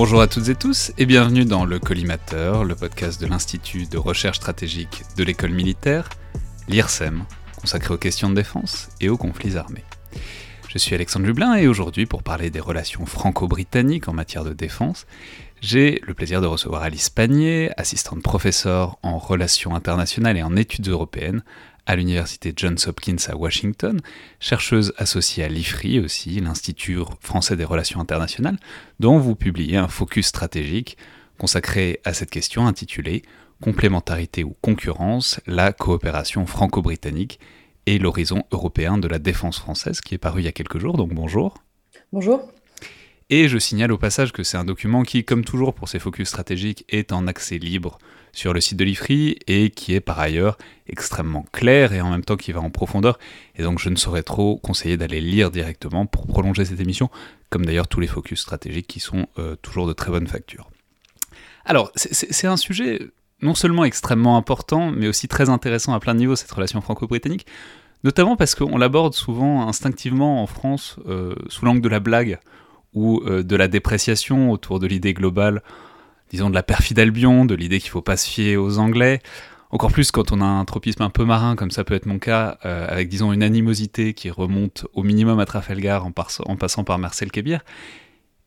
Bonjour à toutes et tous et bienvenue dans Le Collimateur, le podcast de l'Institut de recherche stratégique de l'école militaire, l'IRSEM, consacré aux questions de défense et aux conflits armés. Je suis Alexandre Lublin et aujourd'hui, pour parler des relations franco-britanniques en matière de défense, j'ai le plaisir de recevoir Alice Panier, assistante professeure en relations internationales et en études européennes à l'université Johns Hopkins à Washington, chercheuse associée à l'IFRI aussi, l'Institut français des relations internationales, dont vous publiez un focus stratégique consacré à cette question intitulée Complémentarité ou concurrence, la coopération franco-britannique et l'horizon européen de la défense française, qui est paru il y a quelques jours, donc bonjour. Bonjour. Et je signale au passage que c'est un document qui, comme toujours pour ses focus stratégiques, est en accès libre sur le site de l'IFRI et qui est par ailleurs extrêmement clair et en même temps qui va en profondeur. Et donc je ne saurais trop conseiller d'aller lire directement pour prolonger cette émission, comme d'ailleurs tous les focus stratégiques qui sont euh, toujours de très bonne facture. Alors, c'est un sujet non seulement extrêmement important, mais aussi très intéressant à plein de niveaux, cette relation franco-britannique, notamment parce qu'on l'aborde souvent instinctivement en France euh, sous l'angle de la blague ou euh, de la dépréciation autour de l'idée globale, disons de la perfide Albion, de l'idée qu'il faut pas se fier aux Anglais. Encore plus quand on a un tropisme un peu marin, comme ça peut être mon cas, euh, avec disons une animosité qui remonte au minimum à Trafalgar en, passant par Marcel Kébir.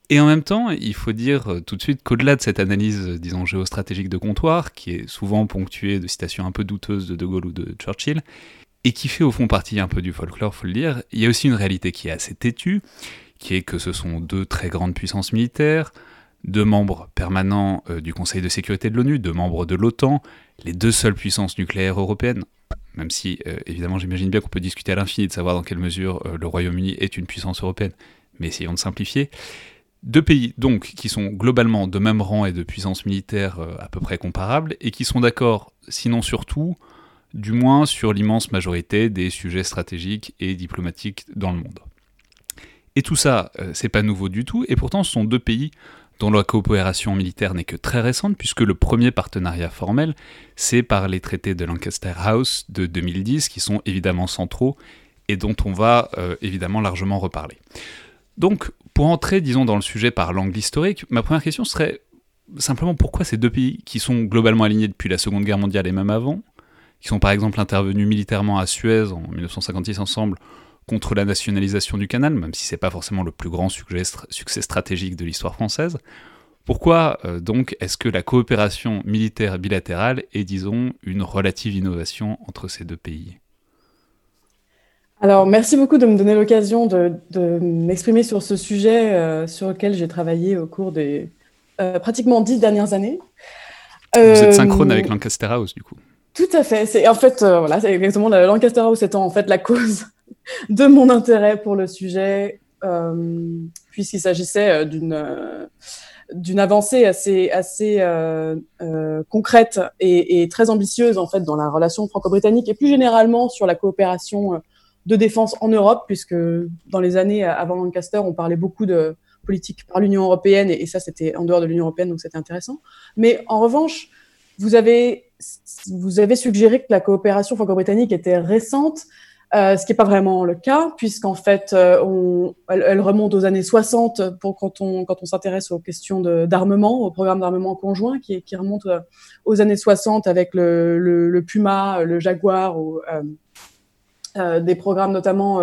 Et en même temps, il faut dire euh, tout de suite qu'au-delà de cette analyse, disons, géostratégique de comptoir, qui est souvent ponctuée de citations un peu douteuses de De Gaulle ou de Churchill, et qui fait au fond partie un peu du folklore, faut le dire, il y a aussi une réalité qui est assez têtue, qui est que ce sont deux très grandes puissances militaires, deux membres permanents euh, du Conseil de sécurité de l'ONU, deux membres de l'OTAN, les deux seules puissances nucléaires européennes, même si euh, évidemment j'imagine bien qu'on peut discuter à l'infini de savoir dans quelle mesure euh, le Royaume-Uni est une puissance européenne, mais essayons de simplifier. Deux pays donc qui sont globalement de même rang et de puissance militaire à peu près comparables, et qui sont d'accord, sinon surtout, du moins sur l'immense majorité des sujets stratégiques et diplomatiques dans le monde. Et tout ça, c'est pas nouveau du tout, et pourtant ce sont deux pays dont la coopération militaire n'est que très récente, puisque le premier partenariat formel, c'est par les traités de Lancaster House de 2010, qui sont évidemment centraux et dont on va euh, évidemment largement reparler. Donc, pour entrer, disons, dans le sujet par l'angle historique, ma première question serait simplement pourquoi ces deux pays, qui sont globalement alignés depuis la Seconde Guerre mondiale et même avant, qui sont par exemple intervenus militairement à Suez en 1956 ensemble, contre la nationalisation du canal, même si c'est pas forcément le plus grand succès stratégique de l'histoire française. Pourquoi euh, donc est-ce que la coopération militaire bilatérale est, disons, une relative innovation entre ces deux pays? Alors, merci beaucoup de me donner l'occasion de, m'exprimer sur ce sujet euh, sur lequel j'ai travaillé au cours des euh, pratiquement dix dernières années. Vous êtes synchrone avec Lancaster House, du coup. Tout à fait. C'est en fait, voilà, c'est exactement Lancaster House étant en fait la cause de mon intérêt pour le sujet, euh, puisqu'il s'agissait euh, d'une euh, d'une avancée assez assez concrète et, et, très ambitieuse en fait dans la relation franco-britannique et plus généralement sur la coopération de défense en Europe, puisque dans les années avant Lancaster, on parlait beaucoup de politique par l'Union européenne et, et ça c'était en dehors de l'Union européenne, donc c'était intéressant. Mais en revanche, vous avez vous avez suggéré que la coopération franco-britannique était récente. Euh, ce qui n'est pas vraiment le cas, puisqu'en fait, euh, on, elle, remonte aux années 60 pour quand on, quand on s'intéresse aux questions d'armement, au programme d'armement conjoint, qui, qui remonte euh, aux années 60 avec le, le, le Puma, le Jaguar, ou, des programmes notamment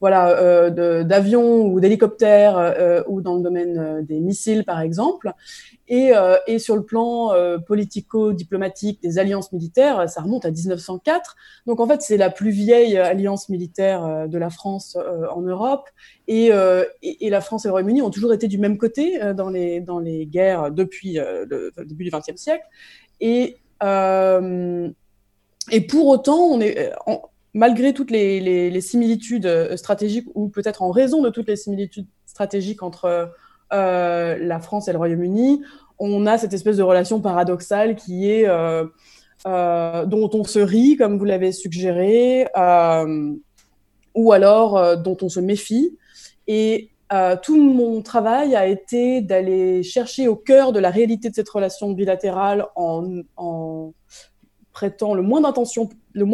voilà, d'avions ou d'hélicoptères ou dans le domaine des missiles, par exemple. Et, euh, et, sur le plan euh, politico-diplomatique des alliances militaires, ça remonte à 1904. Donc en fait, c'est la plus vieille alliance militaire euh, de la France en Europe. Et, et, et, la France et le Royaume-Uni ont toujours été du même côté dans, les, dans les guerres depuis le, début du XXe siècle. Et, et pour autant, on est, malgré toutes les, similitudes stratégiques, ou peut-être en raison de toutes les similitudes stratégiques entre euh, la France et le Royaume-Uni, on a cette espèce de relation paradoxale qui est euh, euh, dont on se rit, comme vous l'avez suggéré, ou alors dont on se méfie. Et tout mon travail a été d'aller chercher au cœur de la réalité de cette relation bilatérale en, prêtant le moins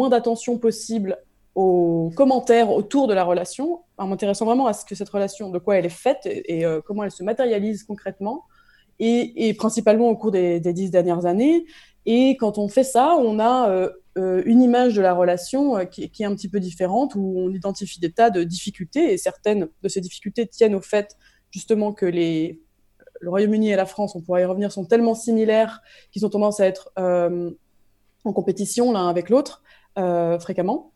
d'attention possible aux commentaires autour de la relation, en m'intéressant vraiment à ce que cette relation, de quoi elle est faite et, euh, comment elle se matérialise concrètement, et, principalement au cours des, dix dernières années. Et quand on fait ça, on a une image de la relation qui, est un petit peu différente, où on identifie des tas de difficultés, et certaines de ces difficultés tiennent au fait justement que les, le Royaume-Uni et la France, on pourrait y revenir, sont tellement similaires qu'ils ont tendance à être en compétition l'un avec l'autre fréquemment.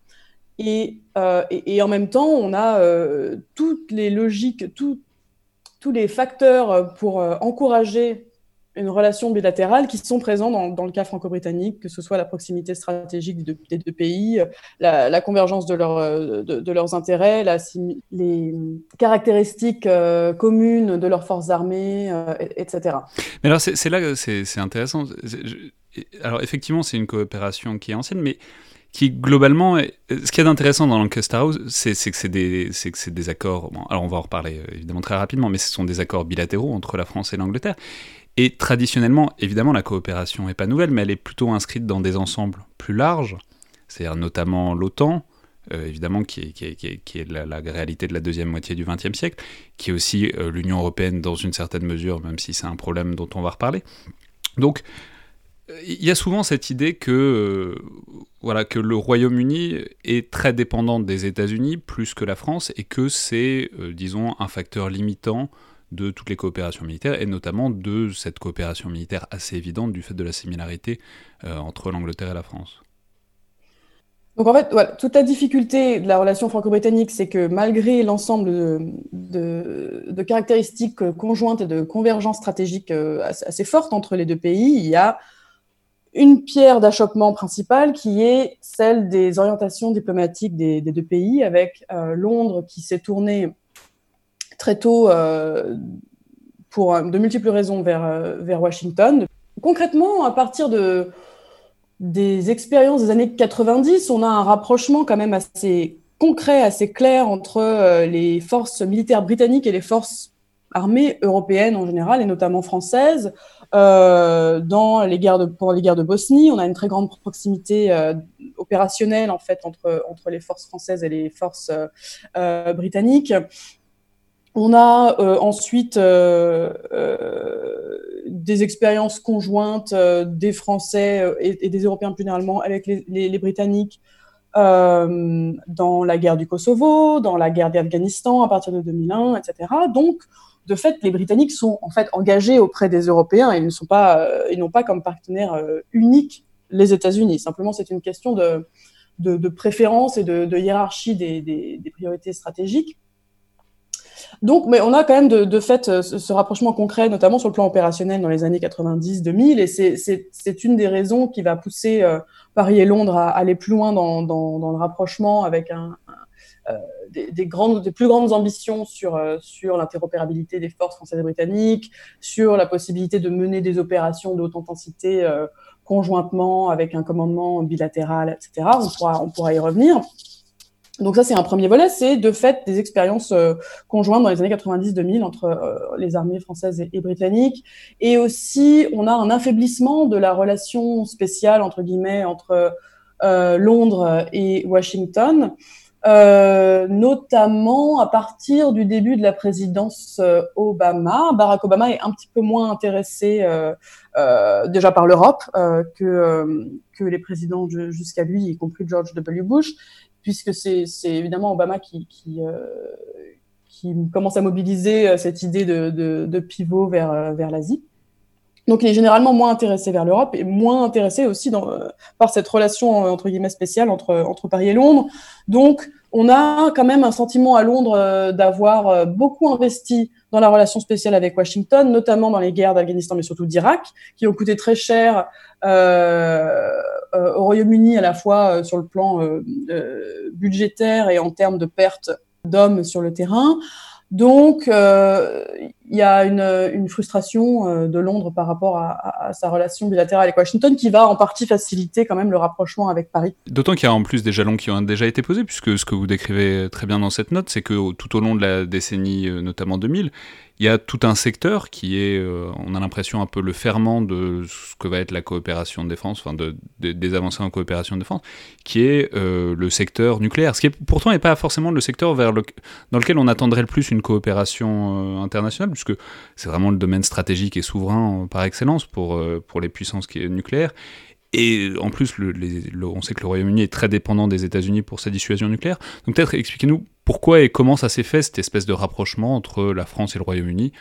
Euh, et, et, en même temps, on a euh, toutes les logiques, tous les facteurs pour euh, encourager une relation bilatérale qui sont présents dans, le cas franco-britannique, que ce soit la proximité stratégique des deux, pays, la, convergence de, de, leurs intérêts, la, les caractéristiques communes de leurs forces armées, etc. Mais alors c'est là que c'est intéressant. alors effectivement, c'est une coopération qui est ancienne, mais qui globalement, ce qui est intéressant dans Lancaster House, c'est que c'est des, des accords, alors on va en reparler euh, évidemment très rapidement, mais ce sont des accords bilatéraux entre la France et l'Angleterre. Et traditionnellement, évidemment, la coopération n'est pas nouvelle, mais elle est plutôt inscrite dans des ensembles plus larges, c'est-à-dire notamment l'OTAN, euh, évidemment, qui est, la, réalité de la deuxième moitié du XXe siècle, qui est aussi euh, l'Union européenne dans une certaine mesure, même si c'est un problème dont on va reparler. Donc, il y a souvent cette idée que, euh, voilà, que le Royaume-Uni est très dépendant des États-Unis plus que la France et que c'est, euh, disons, un facteur limitant de toutes les coopérations militaires et notamment de cette coopération militaire assez évidente du fait de la similarité euh, entre l'Angleterre et la France. Donc en fait, toute la difficulté de la relation franco-britannique, c'est que malgré l'ensemble de, caractéristiques conjointes et de convergence stratégique assez fortes entre les deux pays, il y a une pierre d'achoppement principale qui est celle des orientations diplomatiques des, deux pays, avec euh, Londres qui s'est tourné très tôt euh, pour de multiples raisons vers, euh, vers Washington. Concrètement, à partir de, des expériences des années 90, on a un rapprochement quand même assez concret, assez clair entre les forces militaires britanniques et les forces armées européennes en général, et notamment françaises. Euh, dans les guerres de, pendant les guerres de Bosnie, on a une très grande proximité euh, opérationnelle en fait entre, entre les forces françaises et les forces euh, britanniques. On a ensuite des expériences conjointes des Français et, des Européens plus généralement avec les, les, les Britanniques dans la guerre du Kosovo, dans la guerre d'Afghanistan à partir de 2001, etc. Donc, de fait, les Britanniques sont en fait engagés auprès des Européens. Ils ne sont pas, euh, ils n'ont pas comme partenaire euh, unique les États-Unis. Simplement, c'est une question de, préférence et de, hiérarchie des, priorités stratégiques. Donc, mais on a quand même de, fait euh, ce, rapprochement concret, notamment sur le plan opérationnel dans les années 90-2000, et c'est une des raisons qui va pousser Paris et Londres à, aller plus loin dans, le rapprochement avec un, des, grandes, des plus grandes ambitions sur, euh, sur l'interopérabilité des forces françaises et britanniques, sur la possibilité de mener des opérations de haute intensité euh, conjointement avec un commandement bilatéral, etc. On pourra, on pourra y revenir. Donc ça, c'est un premier volet, c'est de fait des expériences conjointes dans les années 90-2000 entre les armées françaises et, britanniques. Et aussi, on a un affaiblissement de la relation spéciale, entre guillemets, entre Londres et Washington. Euh, notamment à partir du début de la présidence euh, Obama. Barack Obama est un petit peu moins intéressé euh, déjà par l'Europe que, que les présidents jusqu'à lui, y compris George W. Bush, puisque c'est évidemment Obama qui, qui, commence à mobiliser cette idée de, de, de pivot vers, vers l'Asie. Donc, il est généralement moins intéressé vers l'Europe et moins intéressé aussi euh, par cette relation euh, entre guillemets spéciale entre, entre Paris et Londres. Donc, on a quand même un sentiment à Londres euh, d'avoir beaucoup investi dans la relation spéciale avec Washington, notamment dans les guerres d'Afghanistan, mais surtout d'Irak, qui ont coûté très cher euh, au Royaume-Uni à la fois sur le plan budgétaire et en termes de pertes d'hommes sur le terrain. Donc, euh, il y a une, frustration euh, de Londres par rapport à, sa relation bilatérale avec Washington qui va en partie faciliter quand même le rapprochement avec Paris. D'autant qu'il y a en plus des jalons qui ont déjà été posés, puisque ce que vous décrivez très bien dans cette note, c'est que tout au long de la décennie, euh, notamment 2000, il y a tout un secteur qui est, euh, on a l'impression, un peu le ferment de ce que va être la coopération de défense, enfin de, des avancées en coopération de défense, qui est le secteur nucléaire. Ce qui pourtant n'est pas forcément le secteur vers le, dans lequel on attendrait le plus une coopération internationale, puisque c'est vraiment le domaine stratégique et souverain par excellence pour, pour les puissances nucléaires. Et en plus, on sait que le Royaume-Uni est très dépendant des États-Unis pour sa dissuasion nucléaire. Donc peut-être expliquez-nous pourquoi et comment ça s'est fait, cette espèce de rapprochement entre la France et le Royaume-Uni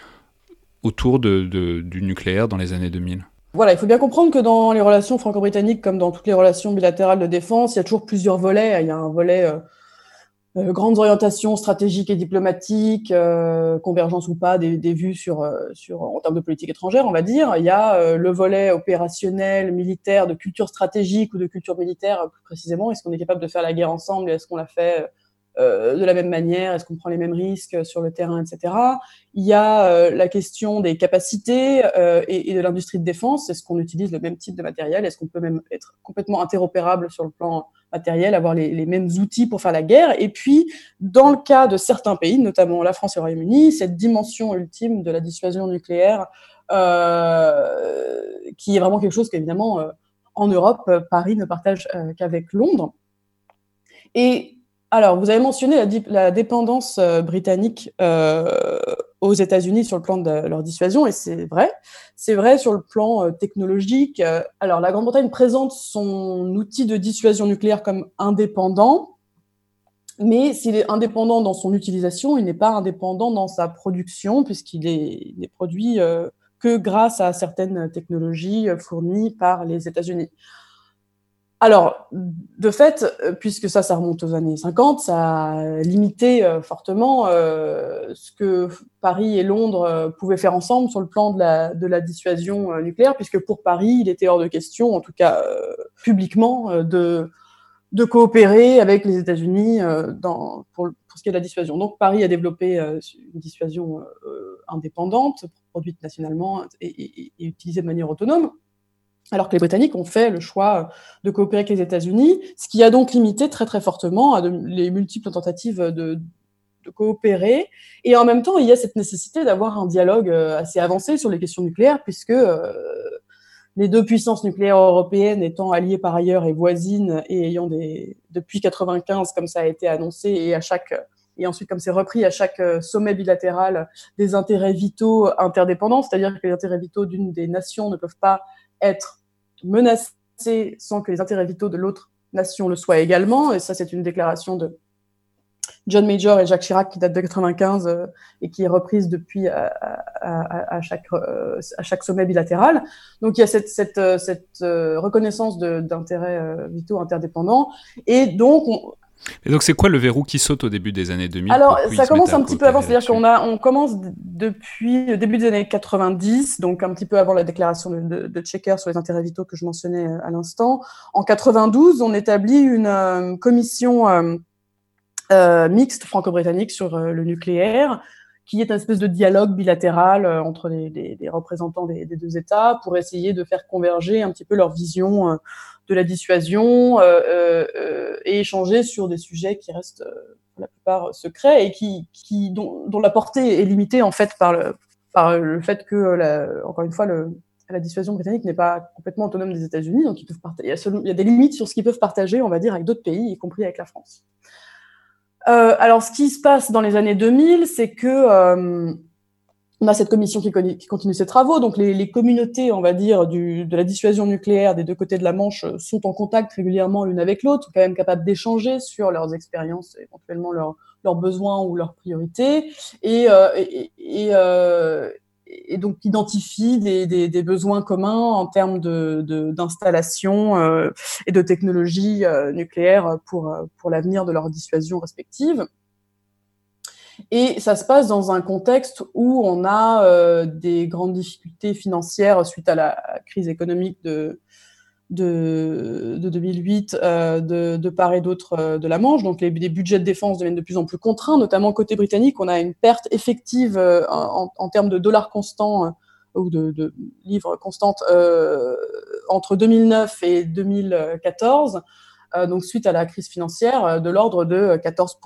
autour du nucléaire dans les années 2000 voilà, il faut bien comprendre que dans les relations franco-britanniques, comme dans toutes les relations bilatérales de défense, il y a toujours plusieurs volets. Il y a un volet euh, euh, grandes orientations stratégiques et diplomatiques, euh, convergence ou pas des, des vues sur, euh, sur, en termes de politique étrangère, on va dire. Il y a euh, le volet opérationnel, militaire, de culture stratégique ou de culture militaire, plus précisément. Est-ce qu'on est capable de faire la guerre ensemble? Est-ce qu'on la fait euh, de la même manière Est-ce qu'on prend les mêmes risques sur le terrain, etc. Il y a euh, la question des capacités euh, et, et, de l'industrie de défense. Est-ce qu'on utilise le même type de matériel? Est-ce qu'on peut même être complètement interopérable sur le plan matériel, avoir les, les, mêmes outils pour faire la guerre? Et puis, dans le cas de certains pays, notamment la France et le Royaume-Uni, cette dimension ultime de la dissuasion nucléaire, qui est vraiment quelque chose qu'évidemment, en Europe, Paris ne partage qu'avec Londres. Et alors, vous avez mentionné la, dépendance euh, britannique euh, aux États-Unis sur le plan de leur dissuasion, et c'est vrai. C'est vrai sur le plan euh, technologique. Alors, la Grande-Bretagne présente son outil de dissuasion nucléaire comme indépendant, mais s'il est indépendant dans son utilisation, il n'est pas indépendant dans sa production, puisqu'il est, est, produit que grâce à certaines technologies fournies par les États-Unis. Alors, de fait, euh, puisque ça, ça remonte aux années 50, ça a limité euh, fortement euh, ce que Paris et Londres pouvaient faire ensemble sur le plan de la, dissuasion nucléaire, puisque pour Paris, il était hors de question, en tout cas publiquement, de, coopérer avec les États-Unis pour, ce qui est de la dissuasion. Donc, Paris a développé une dissuasion indépendante, produite nationalement et utilisée de manière autonome alors que les Britanniques ont fait le choix de coopérer avec les États-Unis, ce qui a donc limité très très fortement de, les multiples tentatives de, coopérer. Et en même temps, il y a cette nécessité d'avoir un dialogue euh, assez avancé sur les questions nucléaires, puisque euh, les deux puissances nucléaires européennes étant alliées par ailleurs et voisines et ayant des depuis 95 comme ça a été annoncé et à chaque et ensuite comme c'est repris à chaque euh, sommet bilatéral des intérêts vitaux interdépendants, c'est-à-dire que les intérêts vitaux d'une des nations ne peuvent pas être menacé sans que les intérêts vitaux de l'autre nation le soient également. Et ça, c'est une déclaration de John Major et Jacques Chirac qui date de 95 euh, et qui est reprise depuis à, chaque, euh, à chaque sommet bilatéral. Donc il y a cette, cette, euh, cette reconnaissance d'intérêts vitaux interdépendants. Et donc, on, et donc, c'est quoi le verrou qui saute au début des années 2000 Alors, ça commence un petit peu avant, c'est-à-dire qu'on a, on commence depuis le début des années 90, donc un petit peu avant la déclaration de, de, de Checker sur les intérêts vitaux que je mentionnais euh, à l'instant. En 92, on établit une euh, commission euh, euh, mixte franco-britannique sur euh, le nucléaire, qui est une espèce de dialogue bilatéral euh, entre les, les, les représentants des, des, deux États pour essayer de faire converger un petit peu leur vision de la dissuasion euh, euh, et échanger sur des sujets qui restent euh, pour la plupart secrets et qui, qui dont, dont, la portée est limitée en fait par le, par le fait que, la, encore une fois, le, la dissuasion britannique n'est pas complètement autonome des États-Unis, donc ils peuvent il, y a il y a des limites sur ce qu'ils peuvent partager, on va dire, avec d'autres pays, y compris avec la France. Euh, alors, ce qui se passe dans les années 2000, c'est que euh, on a cette commission qui, continue ses travaux. Donc, les, communautés, on va dire, de la dissuasion nucléaire des deux côtés de la Manche euh, sont en contact régulièrement l'une avec l'autre, quand même capables d'échanger sur leurs expériences, éventuellement leurs, besoins ou leurs priorités, et, euh, et, euh, et, donc identifient des, des, des, besoins communs en termes d'installation de, euh, et de technologie euh, nucléaire pour, pour l'avenir de leur dissuasion respective. Et ça se passe dans un contexte où on a euh, des grandes difficultés financières suite à la crise économique de, de, de 2008 euh, de, part et d'autre euh, de la Manche. Donc les, budgets de défense deviennent de plus en plus contraints, notamment côté britannique. On a une perte effective en, termes de dollars constants ou de, de, livres constantes entre 2009 et 2014. donc suite à la crise financière, de l'ordre de 14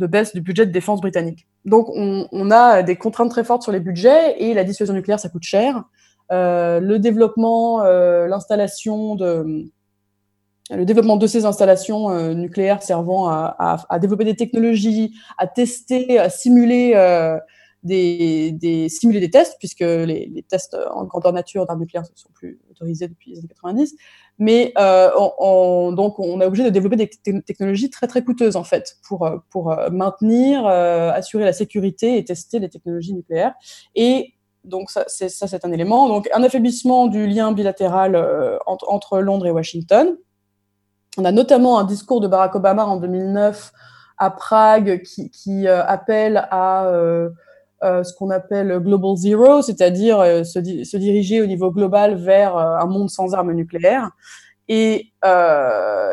de baisse du budget de défense britannique. Donc on, a des contraintes très fortes sur les budgets et la dissuasion nucléaire, ça coûte cher. Euh, le développement, euh, l'installation de le développement de ces installations euh, nucléaires servant à, développer des technologies, à tester, à simuler des, simuler des tests, puisque les, tests en grandeur nature d'armes nucléaires ne sont plus autorisés depuis les années 90. Mais euh, on, donc, on a obligé de développer des technologies très très coûteuses en fait pour pour maintenir, assurer la sécurité et tester les technologies nucléaires. Et donc ça, c'est un élément. Donc un affaiblissement du lien bilatéral entre, Londres et Washington. On a notamment un discours de Barack Obama en 2009 à Prague qui, qui euh, appelle à euh, euh, ce qu'on appelle Global Zero, c'est-à-dire se, se, diriger au niveau global vers un monde sans armes nucléaires. Et,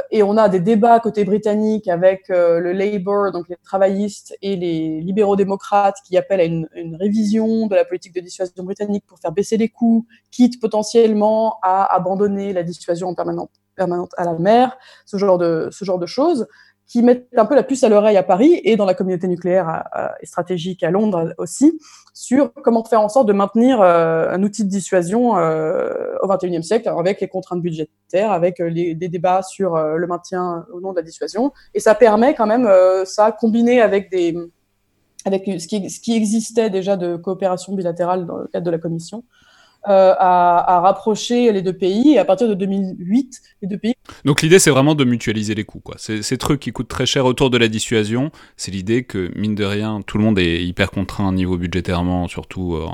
et on a des débats côté britannique avec le Labour, donc les travaillistes, et les libéraux démocrates qui appellent à une, une, révision de la politique de dissuasion britannique pour faire baisser les coûts, quitte potentiellement à abandonner la dissuasion permanente, permanente à la mer, ce genre de, ce genre de choses qui mettent un peu la puce à l'oreille à Paris et dans la communauté nucléaire et stratégique à Londres aussi, sur comment faire en sorte de maintenir euh, un outil de dissuasion euh, au XXIe siècle avec les contraintes budgétaires, avec euh, les, débats sur le maintien au nom de la dissuasion. Et ça permet quand même, ça combiné avec des avec ce qui, ce qui existait déjà de coopération bilatérale dans le cadre de la Commission, euh, à, rapprocher les deux pays. Et à partir de 2008, les deux pays. Donc l'idée, c'est vraiment de mutualiser les coûts. Quoi. Ces trucs qui coûtent très cher autour de la dissuasion, c'est l'idée que, mine de rien, tout le monde est hyper contraint au niveau budgétairement, surtout, euh,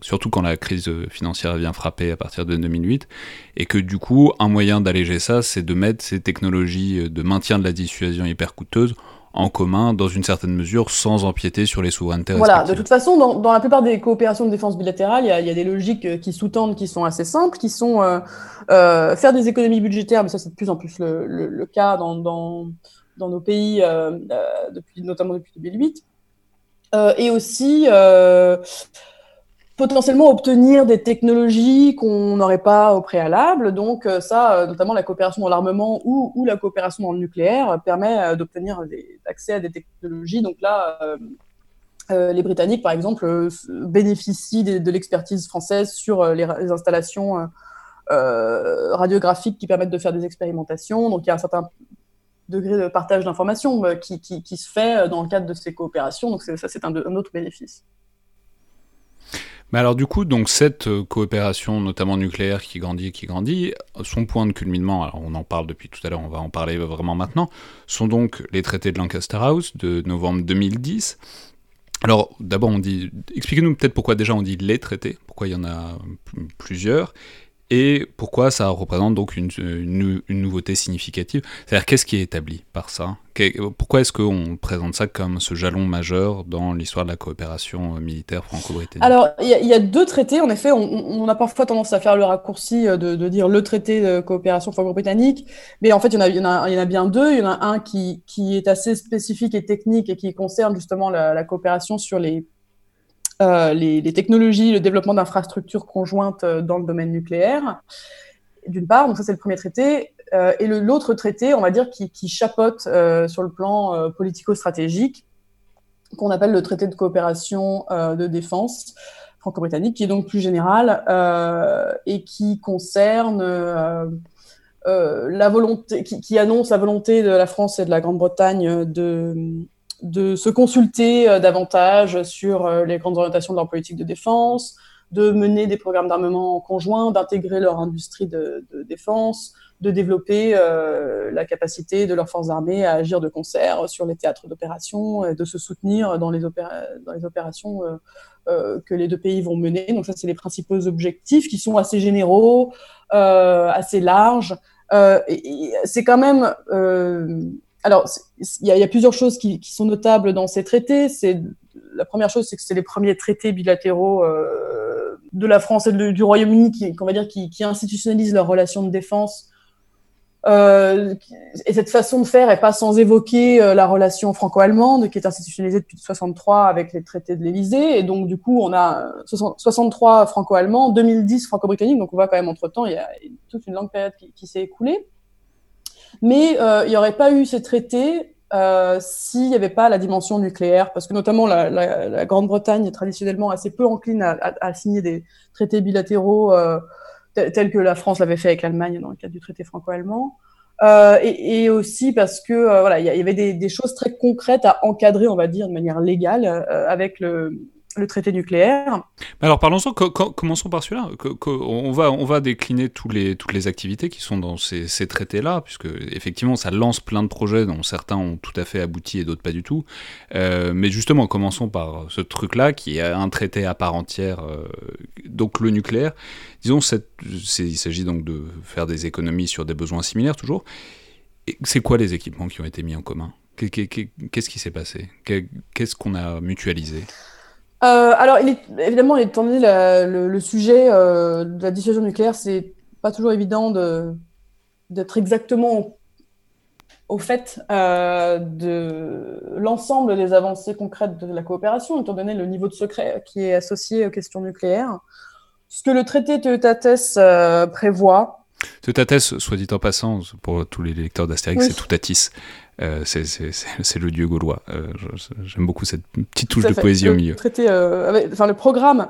surtout quand la crise financière vient frapper à partir de 2008. Et que du coup, un moyen d'alléger ça, c'est de mettre ces technologies de maintien de la dissuasion hyper coûteuses en commun dans une certaine mesure sans empiéter sur les souverainetés Voilà, de toute façon, dans, dans, la plupart des coopérations de défense bilatérale, il y a, y a, des logiques euh, qui sous-tendent, qui sont assez simples, qui sont euh, euh, faire des économies budgétaires, mais ça c'est de plus en plus le, le, le cas dans, dans, dans, nos pays, euh depuis, notamment depuis 2008, et aussi potentiellement obtenir des technologies qu'on n'aurait pas au préalable. Donc euh, ça, euh, notamment la coopération dans l'armement ou, la coopération dans le nucléaire, euh, permet d'obtenir accès à des technologies. Donc là, les Britanniques, par exemple, bénéficient de, l'expertise française sur les, installations radiographiques qui permettent de faire des expérimentations. Donc il y a un certain degré de partage d'informations qui, se fait dans le cadre de ces coopérations. Donc ça, c'est un autre bénéfice. Mais alors du coup, donc cette euh, coopération, notamment nucléaire, qui grandit, qui grandit, son point de culminement, alors on en parle depuis tout à l'heure, on va en parler vraiment maintenant, sont donc les traités de Lancaster House de novembre 2010. Alors d'abord, on dit, expliquez-nous peut-être pourquoi déjà on dit les traités, pourquoi il y en a plusieurs, et pourquoi ça représente donc une, une, nouveauté significative? C'est-à-dire qu'est-ce qui est établi par ça? Pourquoi est-ce qu'on présente ça comme ce jalon majeur dans l'histoire de la coopération euh, militaire franco-britannique? Alors, il y, a deux traités, en effet, on, a parfois tendance à faire le raccourci euh, de, dire le traité de coopération franco-britannique, mais en fait, il y, en a, bien deux. Il y en a un qui, qui est assez spécifique et technique et qui concerne justement la coopération sur les euh, les, technologies, le développement d'infrastructures conjointes euh, dans le domaine nucléaire, d'une part, donc ça c'est le premier traité, euh, et l'autre traité, on va dire, qui, qui chapeaute euh, sur le plan politico-stratégique, qu'on appelle le traité de coopération de défense franco-britannique, qui est donc plus général et qui concerne la volonté, qui, annonce la volonté de la France et de la Grande-Bretagne de de se consulter euh, davantage sur euh, les grandes orientations de leur politique de défense, de mener des programmes d'armement conjoints, d'intégrer leur industrie de, défense, de développer euh, la capacité de leurs forces armées à agir de concert sur les théâtres d'opération, de se soutenir dans les, opérations que les deux pays vont mener. Donc ça, c'est les principaux objectifs qui sont assez généraux, assez larges. c'est quand même alors, il y, a plusieurs choses qui, sont notables dans ces traités. C'est la première chose, c'est que c'est les premiers traités bilatéraux euh, de la France et du Royaume-Uni qui, qu'on va dire, qui, institutionnalisent leurs relations de défense. Euh, et cette façon de faire est pas sans évoquer euh, la relation franco-allemande qui est institutionnalisée depuis 63 avec les traités de l'Élysée. Et donc, du coup, on a 63 franco-allemands, 2010 franco-britanniques. Donc, on voit quand même entre temps, il y a toute une longue période qui s'est écoulée. Mais euh, il n'y aurait pas eu ces traités euh, s'il n'y avait pas la dimension nucléaire, parce que notamment la, Grande-Bretagne est traditionnellement assez peu encline à, signer des traités bilatéraux euh, tels que la France l'avait fait avec l'Allemagne dans le cadre du traité franco-allemand. Et, aussi parce que voilà, il y, avait des, des, choses très concrètes à encadrer, on va dire, de manière légale, avec le, le traité nucléaire. Alors parlons-en, commençons par celui-là. On va, décliner toutes les activités qui sont dans ces, ces traités-là, puisque effectivement ça lance plein de projets dont certains ont tout à fait abouti et d'autres pas du tout. Euh, mais justement, commençons par ce truc-là qui est un traité à part entière, euh, donc le nucléaire. Disons, il s'agit donc de faire des économies sur des besoins similaires toujours. C'est quoi les équipements qui ont été mis en commun? Qu'est-ce qui s'est passé? Qu'est-ce qu'on a mutualisé? Euh, alors, il évidemment, étant donné le, sujet euh, de la dissuasion nucléaire, c'est pas toujours évident d'être exactement au, fait euh, de l'ensemble des avancées concrètes de la coopération, étant donné le niveau de secret qui est associé aux questions nucléaires. Ce que le traité de prévoit, Teutates, soit dit en passant, pour tous les lecteurs d'Astérix, c'est Toutatis. Euh, c'est le dieu gaulois. Euh, j'aime beaucoup cette petite touche de poésie au milieu. Traité, euh, enfin, le programme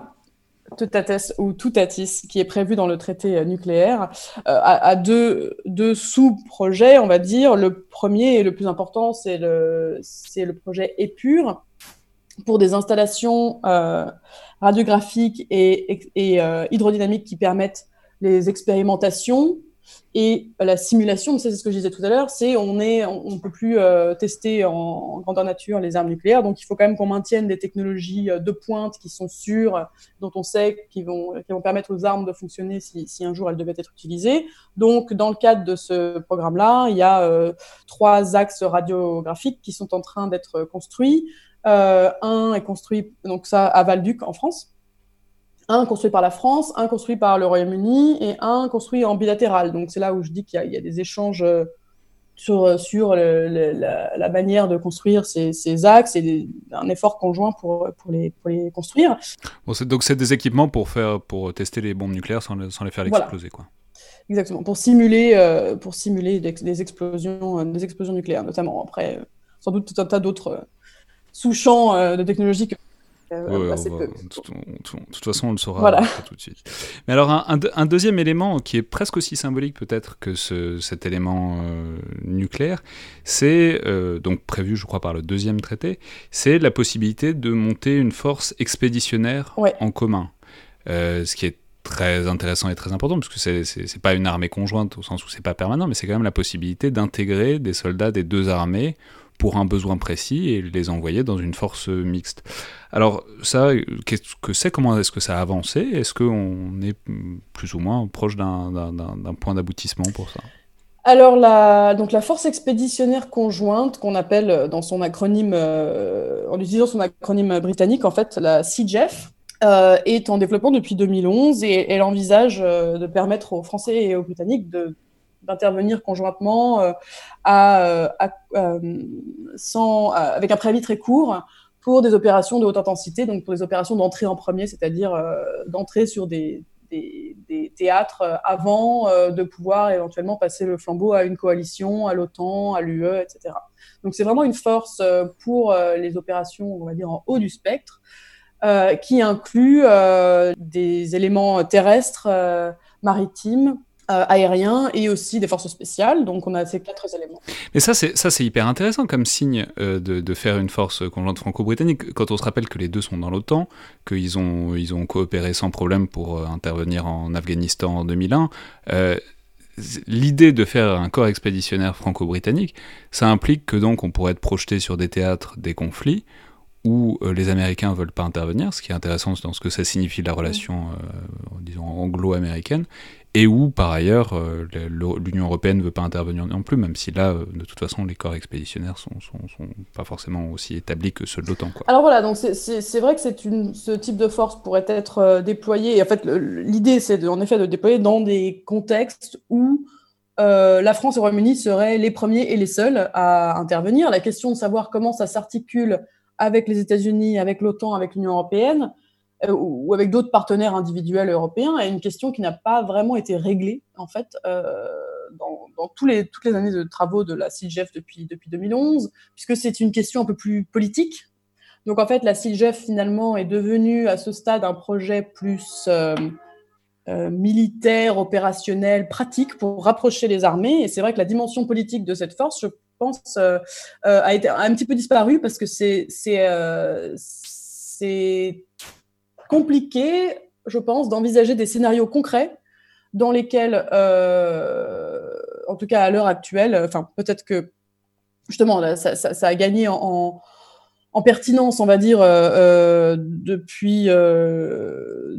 Teutates ou Toutatis, qui est prévu dans le traité nucléaire, a, deux, deux sous-projets, on va dire. Le premier et le plus important, c'est le, le projet EPUR, pour des installations radiographiques et, et hydrodynamiques qui permettent les expérimentations et la simulation, c'est ce que je disais tout à l'heure, c'est on est, on, peut plus euh, tester en, grandeur nature les armes nucléaires, donc il faut quand même qu'on maintienne des technologies euh, de pointe qui sont sûres, dont on sait qu'ils vont, permettre aux armes de fonctionner si, si, un jour elles devaient être utilisées. Donc dans le cadre de ce programme-là, il y a euh, trois axes radiographiques qui sont en train d'être construits. un est construit donc ça à Valduc en France un construit par la France, un construit par le Royaume-Uni et un construit en bilatéral. Donc c'est là où je dis qu'il y, a des échanges euh, sur, euh, la, manière de construire ces, axes et un effort conjoint pour, pour, les, pour les construire. donc c'est des équipements pour, faire, pour tester les bombes nucléaires sans, sans les faire exploser. Quoi. Exactement, pour simuler, euh, pour simuler des, explosions, des explosions nucléaires notamment. Après, sans doute tout un tas d'autres sous-champs de technologie que euh, de toute façon, on le saura tout de suite. Mais alors, un, deuxième élément qui est presque aussi symbolique peut-être que ce, cet élément euh, nucléaire, c'est euh, donc prévu, je crois, par le deuxième traité, c'est la possibilité de monter une force expéditionnaire en commun. ce qui est très intéressant et très important, parce que c'est pas une armée conjointe au sens où c'est pas permanent, mais c'est quand même la possibilité d'intégrer des soldats des deux armées pour un besoin précis et les envoyer dans une force mixte. Alors ça, qu'est-ce que c'est? Comment est-ce que ça a avancé? Est-ce qu'on est plus ou moins proche d'un point d'aboutissement pour ça? Alors, la, donc la force expéditionnaire conjointe, qu'on appelle dans son acronyme, euh, en utilisant son acronyme britannique, en fait, la CJEF, euh, est en développement depuis 2011 et elle envisage euh, de permettre aux Français et aux Britanniques de d'intervenir conjointement euh, euh, euh, avec un préavis très court pour des opérations de haute intensité, donc pour des opérations d'entrée en premier, c'est-à-dire d'entrer sur des, théâtres avant de pouvoir éventuellement passer le flambeau à une coalition, à l'OTAN, à l'UE, etc. Donc c'est vraiment une force pour les opérations, on va dire, en haut du spectre, qui inclut des éléments terrestres, maritimes, aérien et aussi des forces spéciales. Donc on a ces quatre éléments. Mais ça, c'est ça, c'est hyper intéressant comme signe euh, de, faire une force conjointe franco-britannique. Quand on se rappelle que les deux sont dans l'OTAN, qu'ils ont ils ont coopéré sans problème pour euh, intervenir en Afghanistan en 2001. L'idée de faire un corps expéditionnaire franco-britannique, ça implique que donc on pourrait être projeté sur des théâtres des conflits où les Américains veulent pas intervenir, ce qui est intéressant dans ce que ça signifie la relation, disons, anglo-américaine, et où par ailleurs euh, l'Union européenne ne veut pas intervenir non plus, même si là, euh, de toute façon, les corps expéditionnaires sont, sont, pas forcément aussi établis que ceux de l'OTAN. Alors voilà, c'est vrai que ce type de force pourrait être euh, déployé. En fait, l'idée, c'est en effet de déployer dans des contextes où la France et le Royaume-Uni seraient les premiers et les seuls à intervenir. La question de savoir comment ça s'articule avec les États-Unis, avec l'OTAN, avec l'Union européenne, ou avec d'autres partenaires individuels européens, est une question qui n'a pas vraiment été réglée, en fait, euh, dans, toutes les années de travaux de la CIGEF depuis, depuis 2011, puisque c'est une question un peu plus politique. Donc, en fait, la CIGEF, finalement, est devenue à ce stade un projet plus euh, euh, militaire, opérationnel, pratique pour rapprocher les armées. Et c'est vrai que la dimension politique de cette force, je pense, euh, a été un petit peu disparu parce que c'est compliqué, je pense, d'envisager des scénarios concrets dans lesquels, euh, en tout cas à l'heure actuelle, enfin peut-être que justement ça, a gagné en en pertinence, on va dire, euh, euh, depuis,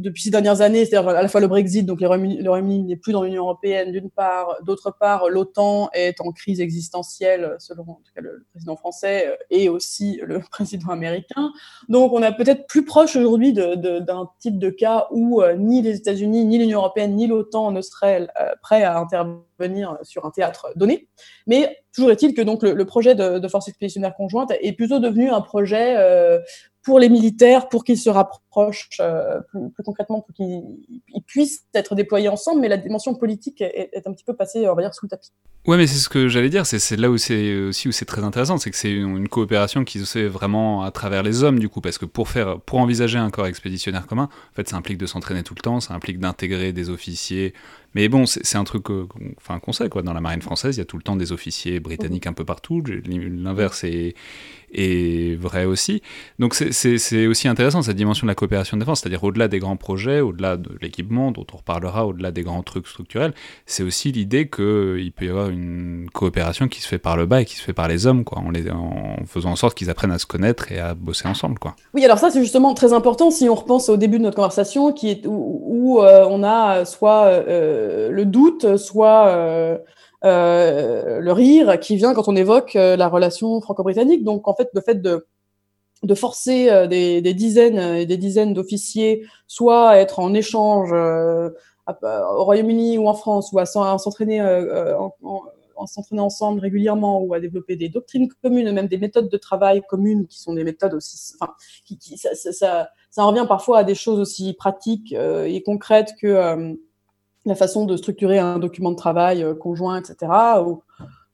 depuis ces dernières années, c'est-à-dire à la fois le Brexit, donc le Royaume-Uni n'est plus dans l'Union européenne d'une part, d'autre part, l'OTAN est en crise existentielle, selon en tout cas le, président français et aussi le président américain. Donc on est peut-être plus proche aujourd'hui d'un type de cas où ni les États-Unis, ni l'Union européenne, ni l'OTAN ne seraient prêts à intervenir sur un théâtre donné. Mais Toujours est-il que donc le, projet de, de, force expéditionnaire conjointe est plutôt devenu un projet euh, pour les militaires, pour qu'ils se rapprochent euh, plus, plus, concrètement, pour qu'ils puissent être déployés ensemble, mais la dimension politique est, est, un petit peu passée, on va dire, sous le tapis. Ouais, mais c'est ce que j'allais dire, c'est là où aussi où c'est très intéressant, c'est que c'est une, une, coopération qui se fait vraiment à travers les hommes, du coup, parce que pour faire, pour envisager un corps expéditionnaire commun, en fait, ça implique de s'entraîner tout le temps, ça implique d'intégrer des officiers, mais bon, c'est un truc enfin, qu'on sait, quoi. Dans la marine française, il y a tout le temps des officiers britanniques un peu partout. L'inverse est, vrai aussi. Donc c'est aussi intéressant, cette dimension de la coopération de défense, c'est-à-dire au-delà des grands projets, au-delà de l'équipement, dont on reparlera, au-delà des grands trucs structurels, c'est aussi l'idée qu'il peut y avoir une coopération qui se fait par le bas et qui se fait par les hommes, quoi, en, faisant en sorte qu'ils apprennent à se connaître et à bosser ensemble, quoi. Oui, alors ça, c'est justement très important si on repense au début de notre conversation, qui est où, euh, on a soit... Euh, euh, le doute, soit euh, euh, le rire qui vient quand on évoque la relation franco-britannique. Donc en fait, le fait de de forcer des, dizaines et des dizaines d'officiers soit à être en échange au Royaume-Uni ou en France ou à s'entraîner en, ensemble régulièrement ou à développer des doctrines communes, même des méthodes de travail communes qui sont des méthodes aussi, enfin, qui, ça, ça, ça, revient parfois à des choses aussi pratiques et concrètes que la façon de structurer un document de travail euh, conjoint, etc., ou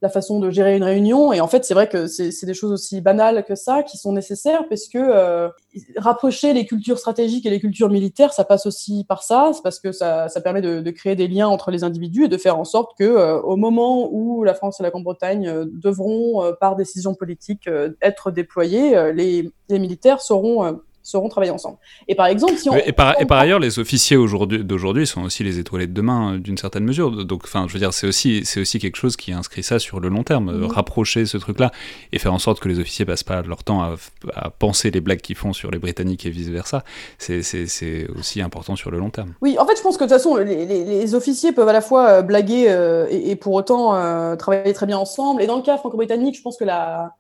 la façon de gérer une réunion. Et en fait, c'est vrai que c'est des choses aussi banales que ça qui sont nécessaires parce que euh, rapprocher les cultures stratégiques et les cultures militaires, ça passe aussi par ça. Parce que ça, ça permet de, créer des liens entre les individus et de faire en sorte que, euh, au moment où la France et la Grande-Bretagne devront, par décision politique, être déployés, les, les militaires sauront sauront travailler ensemble. Et par exemple, si on... Et par, et par ailleurs, les officiers d'aujourd'hui sont aussi les étoilés de demain, euh, d'une certaine mesure. Donc, enfin, je veux dire, c'est aussi, aussi quelque chose qui inscrit ça sur le long terme, euh, mhm. rapprocher ce truc-là et faire en sorte que les officiers passent pas leur temps à, à penser les blagues qu'ils font sur les Britanniques et vice-versa. C'est aussi important sur le long terme. Oui, en fait, je pense que de toute façon, les, les, officiers peuvent à la fois euh, blaguer et, et, pour autant travailler très bien ensemble. Et dans le cas franco-britannique, je pense que la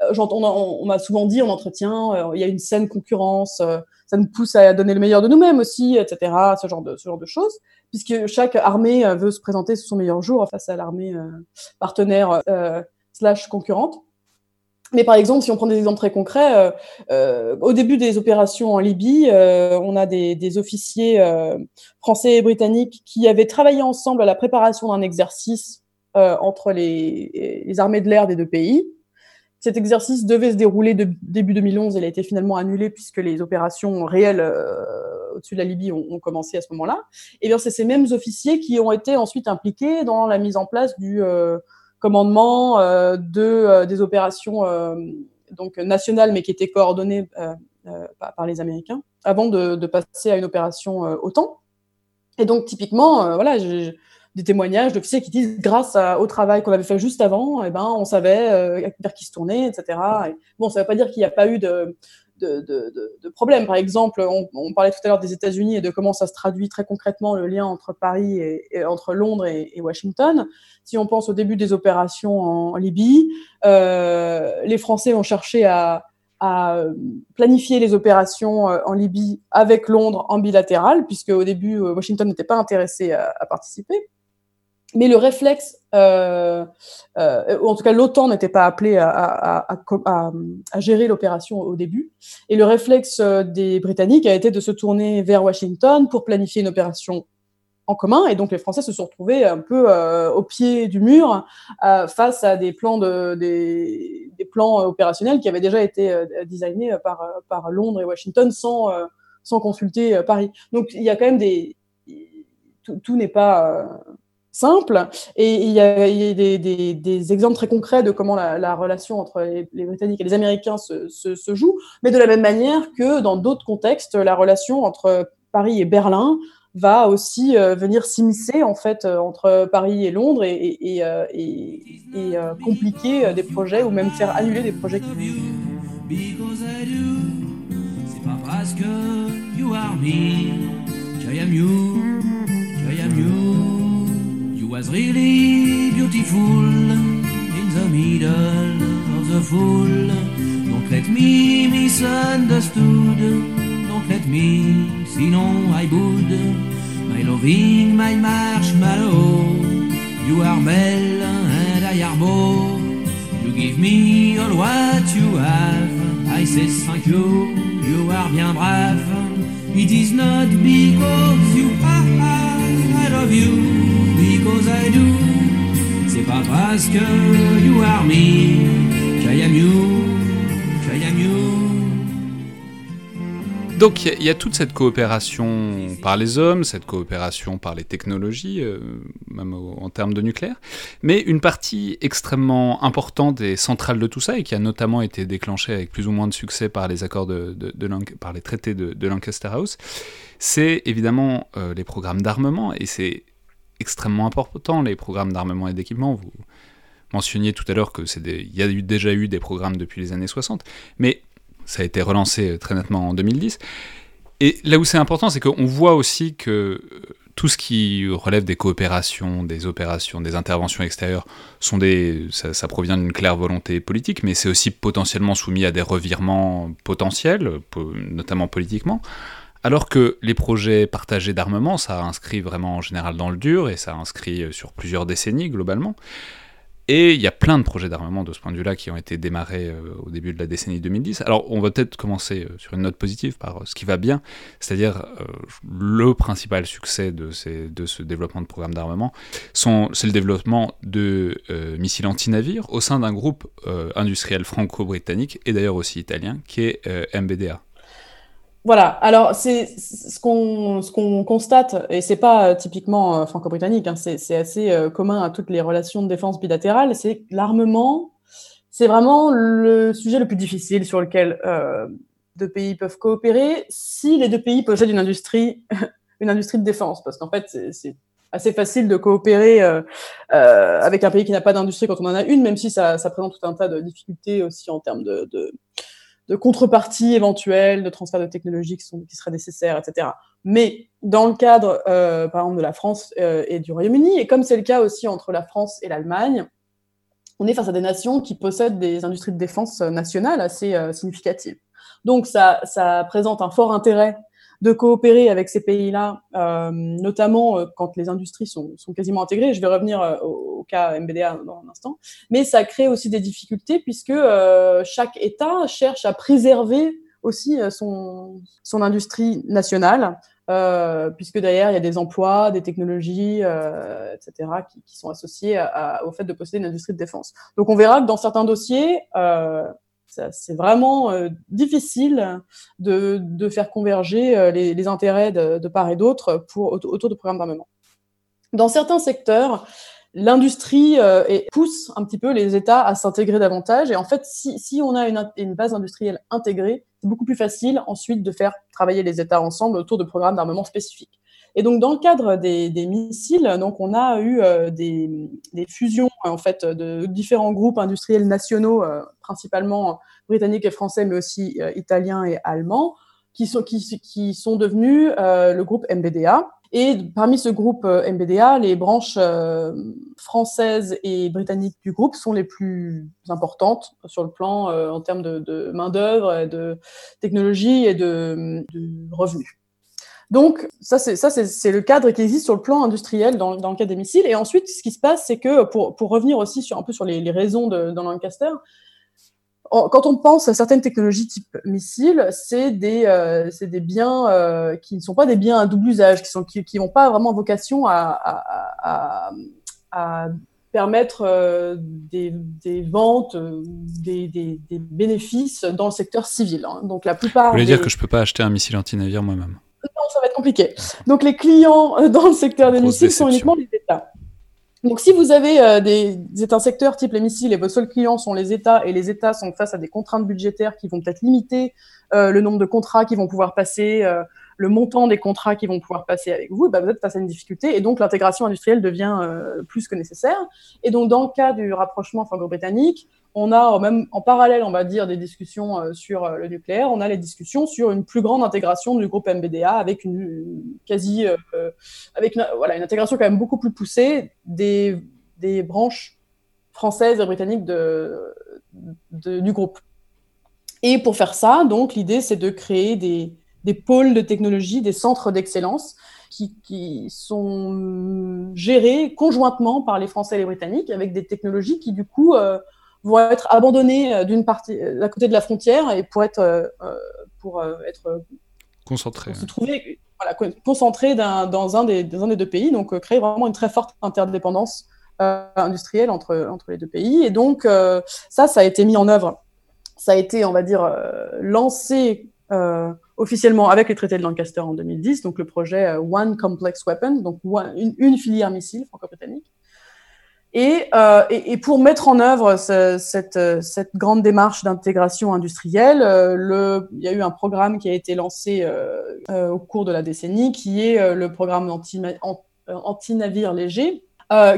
euh, on, m'a souvent dit en entretien, euh, il y a une saine concurrence, euh, ça nous pousse à donner le meilleur de nous-mêmes aussi, etc. Ce genre de ce genre de choses, puisque chaque armée veut se présenter sous son meilleur jour face à l'armée partenaire slash concurrente. Mais par exemple, si on prend des exemples très concrets, au début des opérations en Libye, on a des, officiers français et britanniques qui avaient travaillé ensemble à la préparation d'un exercice entre les, les armées de l'air des deux pays. Cet exercice devait se dérouler de, début 2011. Il a été finalement annulé puisque les opérations réelles euh, au-dessus de la Libye ont, commencé à ce moment-là. Et bien, c'est ces mêmes officiers qui ont été ensuite impliqués dans la mise en place du euh, commandement euh, de des opérations donc nationales, mais qui étaient coordonnées par, les Américains, avant de, passer à une opération OTAN. Et donc, typiquement, voilà, j'ai des témoignages d'officiers qui disent grâce au travail qu'on avait fait juste avant, eh ben, on savait euh, vers qui se tourner, etc. Et, bon, ça ne veut pas dire qu'il n'y a pas eu de, de, de, de, problème. Par exemple, on, parlait tout à l'heure des États-Unis et de comment ça se traduit très concrètement le lien entre Paris et, entre Londres et, Washington. Si on pense au début des opérations en, Libye, euh, les Français ont cherché à, à planifier les opérations euh, en Libye avec Londres en bilatéral, puisque au début Washington n'était pas intéressé à participer mais le réflexe, euh, euh, en tout cas l'OTAN n'était pas appelé à, à, à, à gérer l'opération au début, et le réflexe euh, des Britanniques a été de se tourner vers Washington pour planifier une opération en commun, et donc les Français se sont retrouvés un peu euh, au pied du mur euh, face à des plans de des, des, plans opérationnels qui avaient déjà été designés par par Londres et Washington sans sans consulter Paris. Donc il y a quand même des tout, tout n'est pas simple. Et il y a, des, exemples très concrets de comment la, relation entre les, Britanniques et les Américains se, joue, mais de la même manière que dans d'autres contextes, la relation entre Paris et Berlin va aussi euh, venir s'immiscer en fait euh, entre Paris et Londres et, euh, compliquer des projets ou même faire annuler des projets. Pas parce que you are was really beautiful in the middle of the fool. Don't let me misunderstood. Don't let me no I would. My loving, my marshmallow. You are Mel and I are Beau. You give me all what you have. I say thank you. You are bien brave. It is not because you are I love you. Donc il y, a toute cette coopération par les hommes, cette coopération par les technologies, euh, même en termes de nucléaire, mais une partie extrêmement importante et centrale de tout ça, et qui a notamment été déclenchée avec plus ou moins de succès par les accords de, par les traités de, Lancaster House, c'est évidemment euh, les programmes d'armement, et c'est extrêmement important, les programmes d'armement et d'équipement. Vous mentionniez tout à l'heure que c'est il y a déjà eu des programmes depuis les années 60, mais ça a été relancé euh, très nettement en 2010. Et là où c'est important, c'est qu'on voit aussi que euh, tout ce qui relève des coopérations, des opérations, des interventions extérieures, sont des, ça provient d'une claire volonté politique, mais c'est aussi potentiellement soumis à des revirements potentiels, notamment politiquement. Alors que les projets partagés d'armement, ça inscrit vraiment en général dans le dur et ça inscrit euh, sur plusieurs décennies globalement. Et il y a plein de projets d'armement de ce point de vue-là qui ont été démarrés euh, au début de la décennie 2010. Alors on va peut-être commencer euh, sur une note positive par ce qui va bien, c'est-à-dire le principal succès de, ce développement de programmes d'armement, c'est le développement de missiles anti-navires au sein d'un groupe industriel franco-britannique et d'ailleurs aussi italien qui est MBDA. Voilà, alors c'est ce qu'on constate, et c'est pas euh, typiquement euh, franco-britannique, hein, c'est assez euh, commun à toutes les relations de défense bilatérales, c'est l'armement, c'est vraiment le sujet le plus difficile sur lequel deux pays peuvent coopérer si les deux pays possèdent une industrie, une industrie de défense, parce qu'en fait c'est assez facile de coopérer avec un pays qui n'a pas d'industrie quand on en a une, même si ça, ça, présente tout un tas de difficultés aussi en termes de de contrepartie éventuelle, de transfert de technologies qui, sont, qui seraient nécessaires, etc. Mais dans le cadre, euh, par exemple, de la France euh, et du Royaume-Uni, et comme c'est le cas aussi entre la France et l'Allemagne, on est face à des nations qui possèdent des industries de défense nationales assez euh, significatives. Donc ça, ça présente un fort intérêt de coopérer avec ces pays-là, euh, notamment euh, quand les industries sont, sont, quasiment intégrées. Je vais revenir euh, au, cas MBDA dans un instant. Mais ça crée aussi des difficultés puisque chaque État cherche à préserver aussi son, son industrie nationale, euh, puisque derrière, il y a des emplois, des technologies, euh, etc., qui, sont associés au fait de posséder une industrie de défense. Donc on verra que dans certains dossiers, euh, c'est vraiment euh, difficile de, de, faire converger euh, les, intérêts de, de, part et d'autre autour de programmes d'armement. Dans certains secteurs, l'industrie euh, pousse un petit peu les États à s'intégrer davantage. Et en fait, si, si on a une, une, base industrielle intégrée, c'est beaucoup plus facile ensuite de faire travailler les États ensemble autour de programmes d'armement spécifiques. Et donc, dans le cadre des, des missiles, donc on a eu euh, des, des, fusions en fait de différents groupes industriels nationaux, euh, principalement britanniques et français, mais aussi euh, italiens et allemands, qui sont, qui, qui sont devenus le groupe MBDA. Et parmi ce groupe MBDA, les branches françaises et britanniques du groupe sont les plus importantes sur le plan en termes de, main-d'œuvre, de technologie et de, revenus. Donc, ça, c'est, le cadre qui existe sur le plan industriel dans, le cas des missiles. Et ensuite, ce qui se passe, c'est que, pour, revenir aussi sur un peu sur les, les raisons de, dans Lancaster, quand on pense à certaines technologies type missile, c'est des, euh, c'est des biens euh, qui ne sont pas des biens à double usage, qui sont qui, qui n'ont pas vraiment vocation à, à, à, à permettre euh, des, des, ventes, des, des, des, bénéfices dans le secteur civil. Hein. Donc la plupart. Vous voulez dire que je peux pas acheter un missile anti-navire moi-même? Non, ça va être compliqué. Donc les clients euh, dans le secteur des missiles sont uniquement les États. Donc, si vous avez des, des, un secteur type les missiles et vos seuls clients sont les États et les États sont face à des contraintes budgétaires qui vont peut-être limiter le nombre de contrats qui vont pouvoir passer, le montant des contrats qui vont pouvoir passer avec vous, bah, vous êtes face à une difficulté et donc l'intégration industrielle devient plus que nécessaire. Et donc, dans le cas du rapprochement franco-britannique, on a même en parallèle, on va dire, des discussions euh, sur euh, le nucléaire. On a les discussions sur une plus grande intégration du groupe MBDA avec une, quasi, euh, avec une, voilà, une intégration quand même beaucoup plus poussée des, branches françaises et britanniques de, du groupe. Et pour faire ça, donc, l'idée, c'est de créer des, pôles de technologie, des centres d'excellence qui, sont gérés conjointement par les Français et les Britanniques avec des technologies qui, du coup, vont être abandonnés euh, d'une partie à côté de la frontière et pour être euh, euh, pour être concentrés, se trouver voilà, concentrés dans un des dans un des deux pays, donc créer vraiment une très forte interdépendance industrielle entre entre les deux pays. Et donc ça, ça a été mis en œuvre, ça a été, on va dire, lancé officiellement avec les traités de Lancaster en 2010, donc le projet One Complex Weapon, donc une, une filière missile franco-britannique. Euh, et, et, pour mettre en œuvre cette, cette, grande démarche d'intégration industrielle, euh, le, il y a eu un programme qui a été lancé euh, au cours de la décennie, qui est le programme anti-navire léger,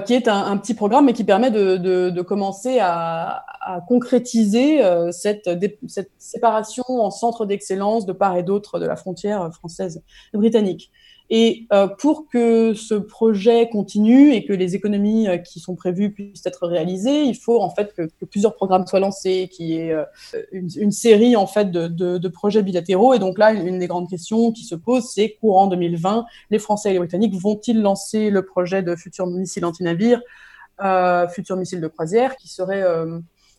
qui est un, petit programme mais qui permet de, de, de commencer à, à concrétiser cette, cette, séparation en centre d'excellence de part et d'autre de la frontière française et britannique. Et euh, pour que ce projet continue et que les économies euh, qui sont prévues puissent être réalisées, il faut en fait que, plusieurs programmes soient lancés, qu'il y ait euh, une, série en fait de, projets bilatéraux. Et donc là, une, des grandes questions qui se posent, c'est courant 2020, les Français et les Britanniques vont-ils lancer le projet de futur missile anti-navire, euh, futur missile de croisière, qui serait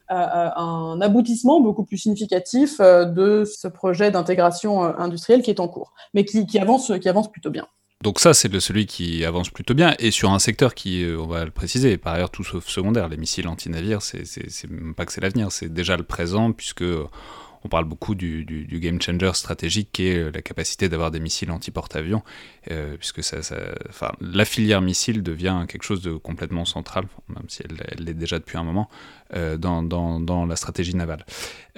un aboutissement beaucoup plus significatif euh, de ce projet d'intégration euh, industrielle qui est en cours, mais qui, avance, qui avance plutôt bien. Donc ça, c'est celui qui avance plutôt bien, et sur un secteur qui, euh, on va le préciser, par ailleurs tout sauf secondaire, les missiles anti-navires, c'est pas que c'est l'avenir, c'est déjà le présent, puisque on parle beaucoup du, game changer stratégique qui est la capacité d'avoir des missiles anti-porte-avions, euh, puisque ça, la filière missile devient quelque chose de complètement central, même si elle l'est déjà depuis un moment, euh, dans, la stratégie navale.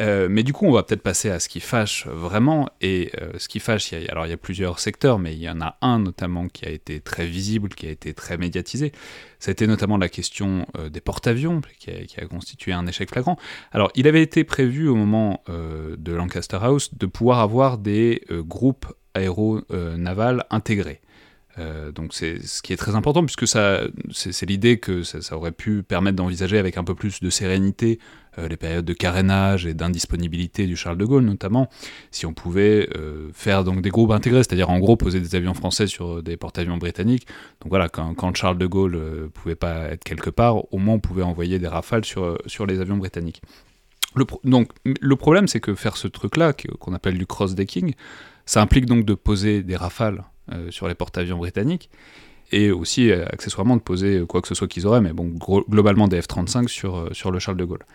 Euh, mais du coup, on va peut-être passer à ce qui fâche vraiment, et ce qui fâche, alors il y a plusieurs secteurs, mais il y en a un notamment qui a été très visible, qui a été très médiatisé, ça a été notamment la question euh, des porte-avions, qui, a, constitué un échec flagrant. Alors, il avait été prévu au moment euh, de Lancaster House de pouvoir avoir des euh, groupes aéronavals intégrés. donc c'est ce qui est très important puisque ça c'est l'idée que ça, aurait pu permettre d'envisager avec un peu plus de sérénité euh, les périodes de carénage et d'indisponibilité du Charles de Gaulle notamment, si on pouvait euh, faire donc des groupes intégrés, c'est-à-dire en gros poser des avions français sur des porte-avions britanniques. Donc voilà, quand, Charles de Gaulle euh, pouvait pas être quelque part, au moins on pouvait envoyer des rafales sur, sur les avions britanniques. Le donc le problème c'est que faire ce truc-là, qu'on appelle du cross-decking, ça implique donc de poser des rafales sur les porte-avions britanniques et aussi accessoirement de poser quoi que ce soit qu'ils auraient, mais bon, globalement des F-35 sur, sur le Charles de Gaulle.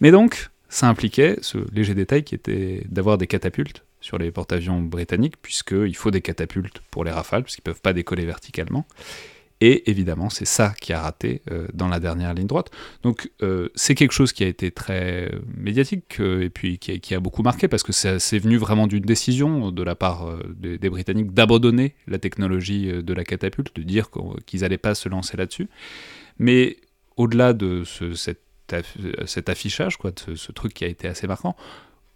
Mais donc, ça impliquait ce léger détail qui était d'avoir des catapultes sur les porte-avions britanniques, puisqu'il faut des catapultes pour les rafales, puisqu'ils ne peuvent pas décoller verticalement. Et évidemment, c'est ça qui a raté euh, dans la dernière ligne droite. Donc, euh, c'est quelque chose qui a été très médiatique euh, et puis qui a, beaucoup marqué parce que c'est venu vraiment d'une décision de la part des, Britanniques d'abandonner la technologie de la catapulte, de dire qu'ils n'allaient pas se lancer là-dessus. Mais au-delà de cet affichage, quoi, de ce, truc qui a été assez marquant.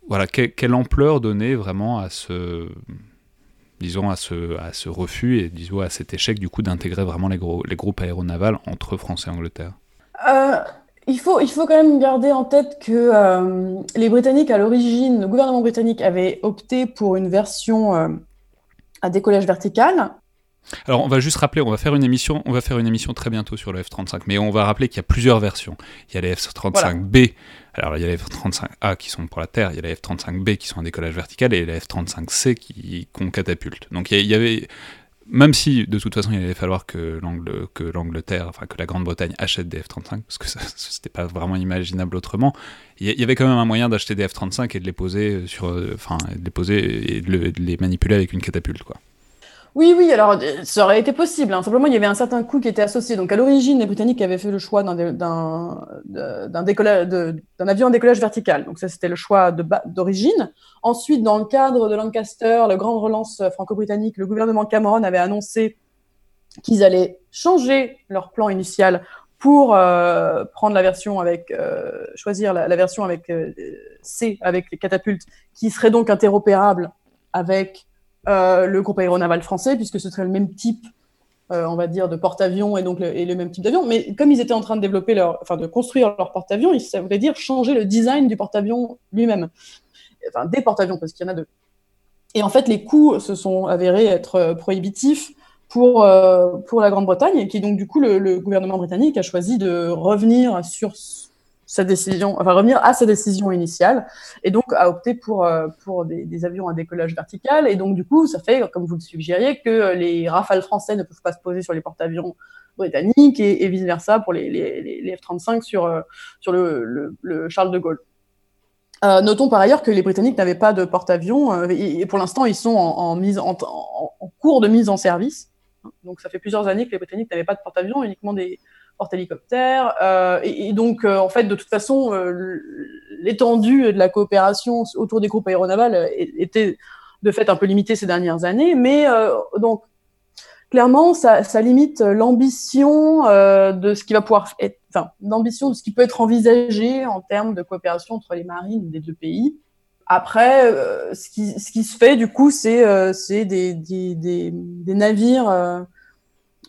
Voilà, quelle ampleur donner vraiment à ce, disons, à ce, à ce refus et disons, à cet échec du coup d'intégrer vraiment les, gros, les groupes aéronavals entre France et Angleterre. Euh, il, faut, il faut quand même garder en tête que euh, les Britanniques, à l'origine, le gouvernement britannique avait opté pour une version euh, à décollage vertical. Alors on va juste rappeler, on va faire une émission, on va faire une émission très bientôt sur le F-35, mais on va rappeler qu'il y a plusieurs versions. Il y a les F-35B, alors il y a les F-35A qui sont pour la Terre, il y a les F-35B qui sont en décollage vertical et les F-35C qui qu'on catapulte. Donc il y, avait, même si de toute façon il allait falloir que l'Angleterre, enfin que la Grande-Bretagne achète des F-35, parce que c'était pas vraiment imaginable autrement, il y, avait quand même un moyen d'acheter des F-35 et de les poser sur, enfin, de les poser et de les manipuler avec une catapulte, quoi. Oui, oui, alors ça aurait été possible. Hein. Simplement, il y avait un certain coût qui était associé. Donc, à l'origine, les Britanniques avaient fait le choix d'un avion en décollage vertical. Donc, ça, c'était le choix d'origine. Ensuite, dans le cadre de Lancaster, la grande relance franco-britannique, le gouvernement Cameron avait annoncé qu'ils allaient changer leur plan initial pour euh, prendre la version avec, euh, choisir la, version avec euh, C, avec les catapultes, qui serait donc interopérable avec le groupe aéronaval français, puisque ce serait le même type, on va dire, de porte-avions et donc le, et le même type d'avion. Mais comme ils étaient en train de développer leur, enfin, de construire leur porte-avions, ça voulait dire changer le design du porte-avions lui-même. Enfin, des porte-avions, parce qu'il y en a deux. Et en fait, les coûts se sont avérés être prohibitifs pour, euh, pour la Grande-Bretagne, et qui donc du coup le, gouvernement britannique a choisi de revenir sur sa décision, enfin revenir à sa décision initiale, et donc a opté pour, euh, pour des, avions à décollage vertical, et donc du coup ça fait, comme vous le suggériez, que les Rafales français ne peuvent pas se poser sur les porte-avions britanniques, et, vice-versa pour les, les, les F-35 sur, euh, sur le, le, Charles de Gaulle. notons par ailleurs que les Britanniques n'avaient pas de porte-avions et, pour l'instant ils sont en, mise en, en, cours de mise en service. Donc ça fait plusieurs années que les Britanniques n'avaient pas de porte-avions, uniquement des porte-hélicoptères. Euh, et, donc, euh, en fait, de toute façon, euh, l'étendue de la coopération autour des groupes aéronavals était de fait un peu limitée ces dernières années. Mais donc, clairement, ça, limite l'ambition de ce qui va pouvoir enfin, l'ambition de ce qui peut être envisagé en termes de coopération entre les marines des deux pays. Après, ce, qui, ce, qui, se fait, du coup, c'est des, des, des, navires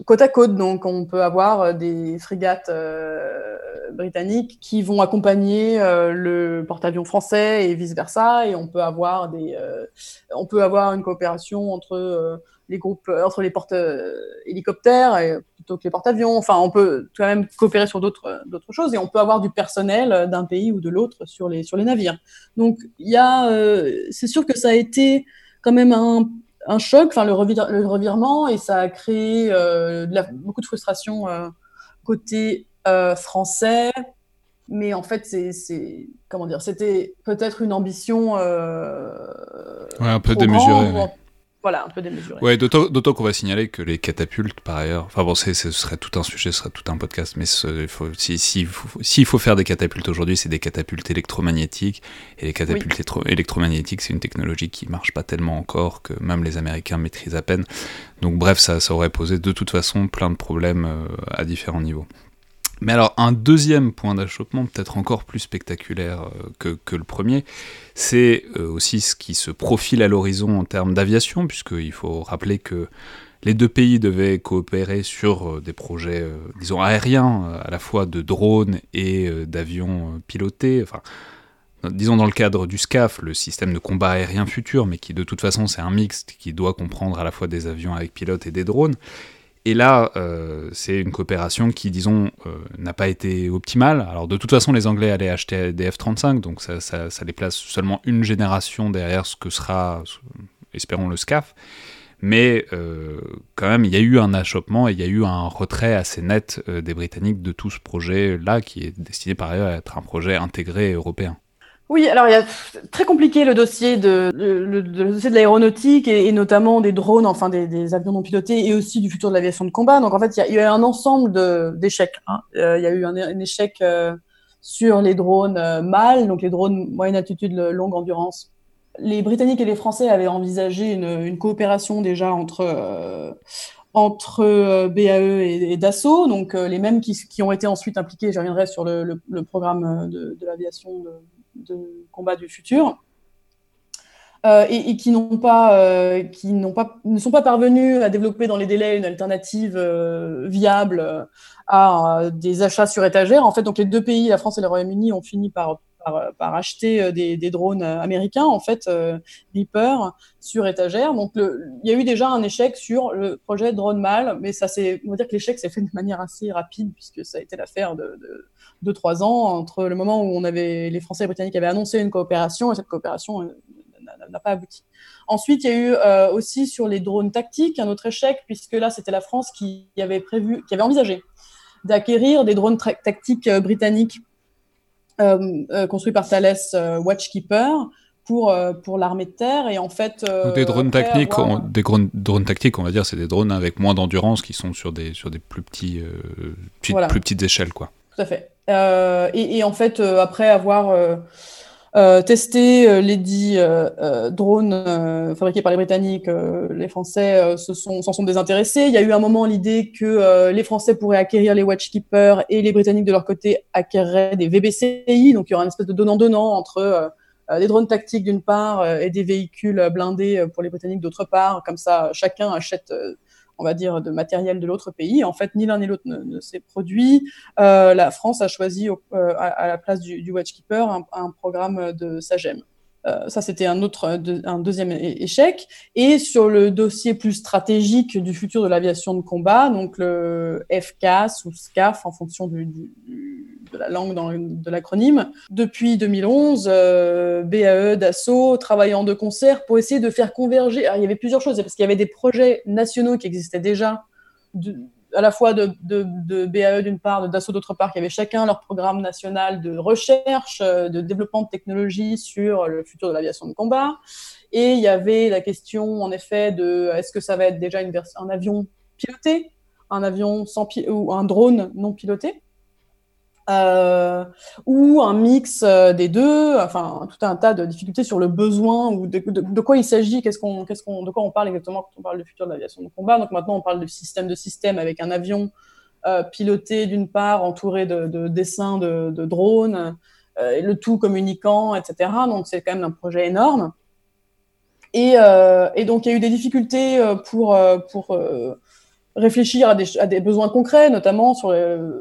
côte à côte. Donc, on peut avoir des frégates britanniques qui vont accompagner le porte-avions français et vice-versa. Et on peut avoir, des, on peut avoir une coopération entre les groupes, entre les porte-hélicoptères plutôt que les porte-avions. Enfin, on peut quand même coopérer sur d'autres choses et on peut avoir du personnel d'un pays ou de l'autre sur les sur les navires. Donc, il y euh, c'est sûr que ça a été quand même un, un choc, enfin le, le, revirement et ça a créé euh, de la, beaucoup de frustration euh, côté français. Mais en fait, c'est comment dire, c'était peut-être une ambition ouais, un peu démesurée voilà, un peu démesuré. Ouais, d'autant qu'on va signaler que les catapultes, par ailleurs, enfin bon, ce serait tout un sujet, ce serait tout un podcast, mais s'il faut, si, faut, faut, faire des catapultes aujourd'hui, c'est des catapultes électromagnétiques, et les catapultes électromagnétiques, c'est une technologie qui marche pas tellement encore, que même les Américains maîtrisent à peine. Donc bref, ça, ça aurait posé de toute façon plein de problèmes euh, à différents niveaux. Mais alors, un deuxième point d'achoppement, peut-être encore plus spectaculaire euh, que, le premier, c'est euh, aussi ce qui se profile à l'horizon en termes d'aviation, puisqu'il faut rappeler que les deux pays devaient coopérer sur euh, des projets, disons, aériens, à la fois de drones et d'avions pilotés, enfin, disons dans le cadre du SCAF, le système de combat aérien futur, mais qui de toute façon c'est un mixte qui doit comprendre à la fois des avions avec pilote et des drones. Et là, euh, c'est une coopération qui, disons, euh, n'a pas été optimale. Alors, de toute façon, les Anglais allaient acheter des F-35, donc ça, ça, les place seulement une génération derrière ce que sera, espérons, le SCAF. Mais euh, quand même, il y a eu un achoppement et il y a eu un retrait assez net des Britanniques de tout ce projet-là, qui est destiné par ailleurs à être un projet intégré européen. Oui, alors il y a très compliqué le dossier de, le, dossier de l'aéronautique et, notamment des drones, enfin des, avions non pilotés et aussi du futur de l'aviation de combat. Donc en fait, il y a, eu un ensemble d'échecs. Euh, il y a eu un, échec euh, sur les drones euh, mâles, donc les drones moyenne altitude, longue endurance. Les Britanniques et les Français avaient envisagé une, coopération déjà entre entre BAE et, Dassault, donc les mêmes qui, qui, ont été ensuite impliqués. Je reviendrai sur le, programme de, de l'aviation de de combat du futur. Euh, et, qui n'ont pas, euh, qui n'ont pas, ne sont pas parvenus à développer dans les délais une alternative euh, viable à des achats sur étagère. En fait, donc les deux pays, la France et le Royaume-Uni, ont fini par, par, acheter des, des, drones américains, en fait, Reaper, sur étagère. Donc, il y a eu déjà un échec sur le projet drone mal, mais ça c'est, on va dire que l'échec s'est fait de manière assez rapide puisque ça a été l'affaire de, de deux, trois ans entre le moment où on avait, les Français et les Britanniques avaient annoncé une coopération et cette coopération euh, n'a pas abouti. Ensuite, il y a eu euh, aussi sur les drones tactiques un autre échec, puisque là, c'était la France qui avait prévu, qui avait envisagé d'acquérir des drones tactiques euh, britanniques construits par Thales Watchkeeper pour, pour l'armée de terre. Et en fait, des drones tactiques, on, des drones, tactiques, on va dire, c'est des drones avec moins d'endurance qui sont sur des, sur des plus, petits, plus petites échelles. Quoi. Tout à fait. Et, et, en fait, après avoir euh, tester euh, les dix euh, drones fabriqués par les Britanniques, les Français s'en sont, sont, désintéressés. Il y a eu un moment l'idée que les Français pourraient acquérir les Watchkeepers et les Britanniques de leur côté acquéreraient des VBCI, donc il y aura une espèce de donnant-donnant entre des drones tactiques d'une part et des véhicules blindés pour les Britanniques d'autre part. Comme ça, chacun achète on va dire, de matériel de l'autre pays. En fait, ni l'un ni l'autre ne, s'est produit. Euh, la France a choisi euh, à, la place du, Watchkeeper un, programme de SAGEM. Euh, ça, c'était un autre, un deuxième échec. Et sur le dossier plus stratégique du futur de l'aviation de combat, donc le FCAS ou SCAF en fonction de la langue de l'acronyme, depuis 2011, euh, BAE, Dassault travaillant de concert pour essayer de faire converger. Alors, il y avait plusieurs choses, parce qu'il y avait des projets nationaux qui existaient déjà à la fois de, de, BAE d'une part, de Dassault d'autre part, qui avaient chacun leur programme national de recherche, euh, de développement de technologies sur le futur de l'aviation de combat. Et il y avait la question, en effet, de est-ce que ça va être déjà une un avion piloté, un avion sans ou un drone non piloté? Euh, ou un mix euh, des deux, enfin tout un tas de difficultés sur le besoin ou de, quoi il s'agit, qu'est-ce qu'on, qu'est-ce qu'on, de quoi on parle exactement quand on parle de futur de l'aviation de combat. Donc maintenant on parle de système de système avec un avion euh, piloté d'une part, entouré de, de dessins de, drones, euh, le tout communiquant, etc. Donc c'est quand même un projet énorme. Et, et donc il y a eu des difficultés pour pour réfléchir à des, besoins concrets, notamment sur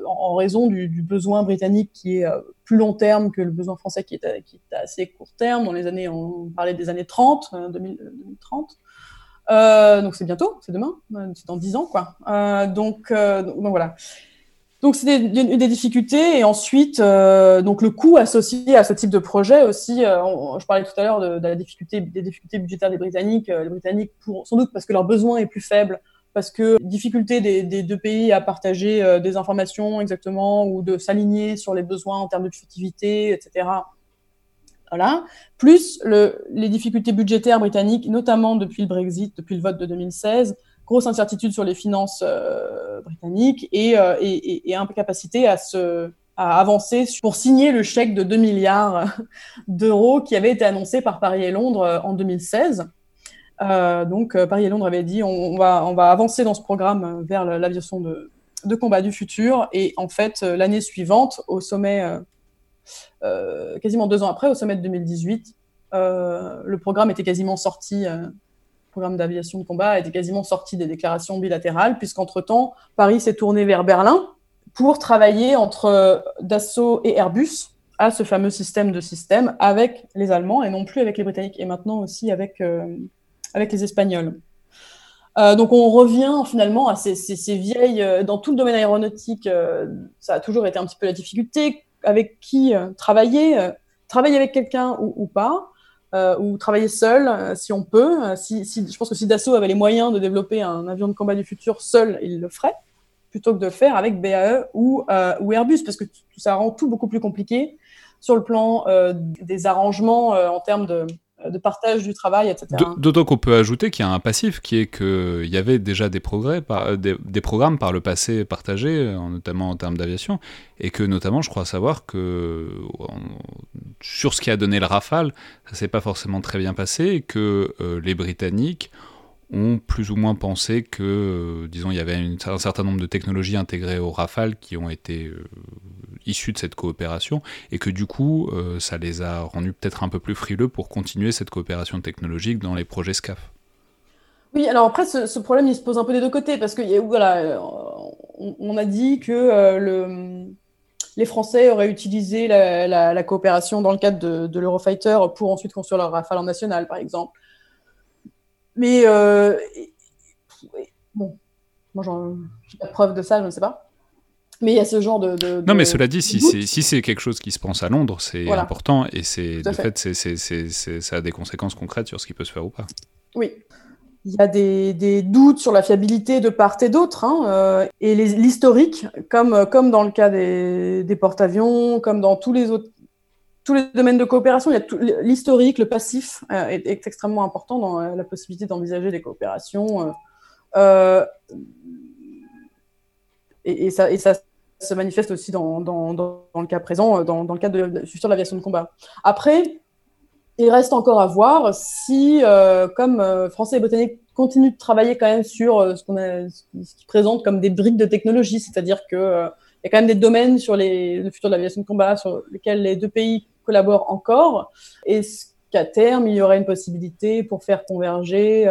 en, raison du, besoin britannique qui est euh, plus long terme que le besoin français qui est, qui est assez court terme. Dans les années, on parlait des années 30, 2030. Euh, euh, donc c'est bientôt, c'est demain, c'est dans 10 ans, quoi. Euh, donc, voilà. Donc c'est des, des, difficultés et ensuite donc le coût associé à ce type de projet aussi. je parlais tout à l'heure des difficultés budgétaires des Britanniques. les Britanniques pour sans doute parce que leur besoin est plus faible parce que difficulté des, deux pays à partager euh, des informations exactement ou de s'aligner sur les besoins en termes de furtivité, etc. Voilà. Plus le, les difficultés budgétaires britanniques, notamment depuis le Brexit, depuis le vote de 2016, grosse incertitude sur les finances euh, britanniques et, euh, et, incapacité à se à avancer pour signer le chèque de 2 milliards d'euros qui avait été annoncé par Paris et Londres en 2016 euh, donc euh, Paris et Londres avaient dit on, va, on va avancer dans ce programme vers l'aviation de, de, combat du futur. Et en fait, euh, l'année suivante, au sommet, quasiment deux ans après, au sommet de 2018, le programme était quasiment sorti. le programme d'aviation de combat était quasiment sorti des déclarations bilatérales, puisqu'entre-temps, Paris s'est tourné vers Berlin pour travailler entre Dassault et Airbus à ce fameux système de système avec les Allemands et non plus avec les Britanniques, et maintenant aussi avec, avec les Espagnols. Euh, donc on revient finalement à ces, vieilles, euh, dans tout le domaine aéronautique, euh, ça a toujours été un petit peu la difficulté, avec qui travailler, travailler avec quelqu'un ou, pas, ou travailler seul si on peut. Si, je pense que si Dassault avait les moyens de développer un avion de combat du futur seul, il le ferait, plutôt que de le faire avec BAE ou, ou Airbus, parce que ça rend tout beaucoup plus compliqué sur le plan des arrangements en termes de de partage du travail, etc. D'autant qu'on peut ajouter qu'il y a un passif qui est qu'il y avait déjà des progrès, euh, des, programmes par le passé partagés, notamment en termes d'aviation, et que notamment je crois savoir que sur ce qui a donné le Rafale, ça s'est pas forcément très bien passé, et que euh, les Britanniques ont plus ou moins pensé que, euh, disons, il y avait un certain nombre de technologies intégrées au Rafale qui ont été euh, issues de cette coopération, et que du coup, euh, ça les a rendus peut-être un peu plus frileux pour continuer cette coopération technologique dans les projets SCAF. Oui, alors après, ce, problème, il se pose un peu des deux côtés, parce que voilà, on, a dit que le, les Français auraient utilisé la, coopération dans le cadre de, de l'Eurofighter pour ensuite construire leur Rafale en national, par exemple. Mais euh, bon, moi, j'ai pas de preuve de ça, je ne sais pas. Mais il y a ce genre de. non, mais cela dit, si c'est si quelque chose qui se pense à Londres, c'est important et c'est de fait, c'est ça a des conséquences concrètes sur ce qui peut se faire ou pas. Oui. Il y a des, des doutes sur la fiabilité de part et d'autre, hein, euh, et l'historique, comme, comme dans le cas des, des porte-avions, comme dans tous les autres tous les domaines de coopération, il y a l'historique, le passif est, est, extrêmement important dans la possibilité d'envisager des coopérations. Et, et, ça, se manifeste aussi dans, le cas présent, dans, le cadre de, futur de l'aviation de combat. Après, il reste encore à voir si, euh, comme euh, Français et Botanique continuent de travailler quand même sur euh, ce qu'on a, ce qui présente comme des briques de technologie, c'est-à-dire que euh, il y a quand même des domaines sur le futur de l'aviation de combat sur lesquels les deux pays collaborent encore. Est-ce qu'à terme, il y aurait une possibilité pour faire converger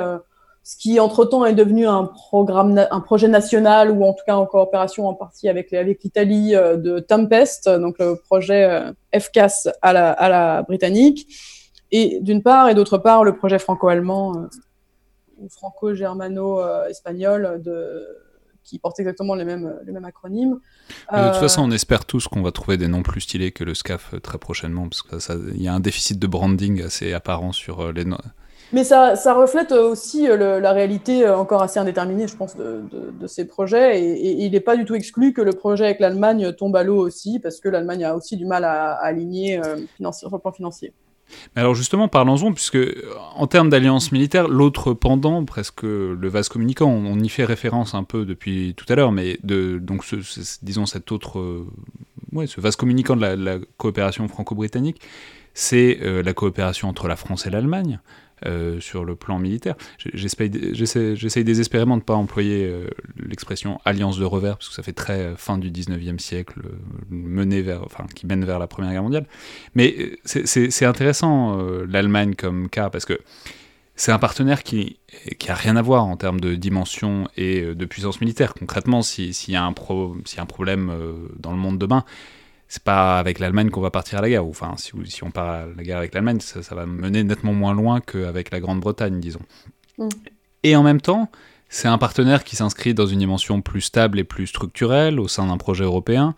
ce qui entre-temps est devenu un programme, un projet national ou en tout cas en coopération en partie avec, l'Italie de Tempest, donc le projet FCAS à la, à la britannique, et d'une part, et d'autre part, le projet franco-allemand euh, ou franco-germano-espagnol de qui porte exactement les mêmes acronymes. de toute façon, on espère tous qu'on va trouver des noms plus stylés que le SCAF très prochainement, parce qu'il y a un déficit de branding assez apparent sur les noms. Mais ça, ça, reflète aussi la réalité encore assez indéterminée, je pense, de, de, ces projets. Et, il n'est pas du tout exclu que le projet avec l'Allemagne tombe à l'eau aussi, parce que l'Allemagne a aussi du mal à, aligner euh, sur le plan financier. Mais alors justement, parlons-en, puisque en termes d'alliance militaire, l'autre pendant, presque le vase communicant, on, y fait référence un peu depuis tout à l'heure, mais donc ce, disons cet autre, euh, ce vase communicant de la, coopération franco-britannique, c'est euh, la coopération entre la France et l'Allemagne. Euh, sur le plan militaire. J'essaye désespérément de ne pas employer euh, l'expression alliance de revers, parce que ça fait très euh, fin du 19e siècle, mené vers, enfin, qui mène vers la Première Guerre mondiale. Mais c'est intéressant, l'Allemagne comme cas, parce que c'est un partenaire qui, qui a rien à voir en termes de dimension et de puissance militaire. Concrètement, s'il y, a un y a un problème dans le monde demain, c'est pas avec l'Allemagne qu'on va partir à la guerre. Enfin, si, si on part à la guerre avec l'Allemagne, ça, va mener nettement moins loin qu'avec la Grande-Bretagne, disons. Mm. Et en même temps, c'est un partenaire qui s'inscrit dans une dimension plus stable et plus structurelle au sein d'un projet européen,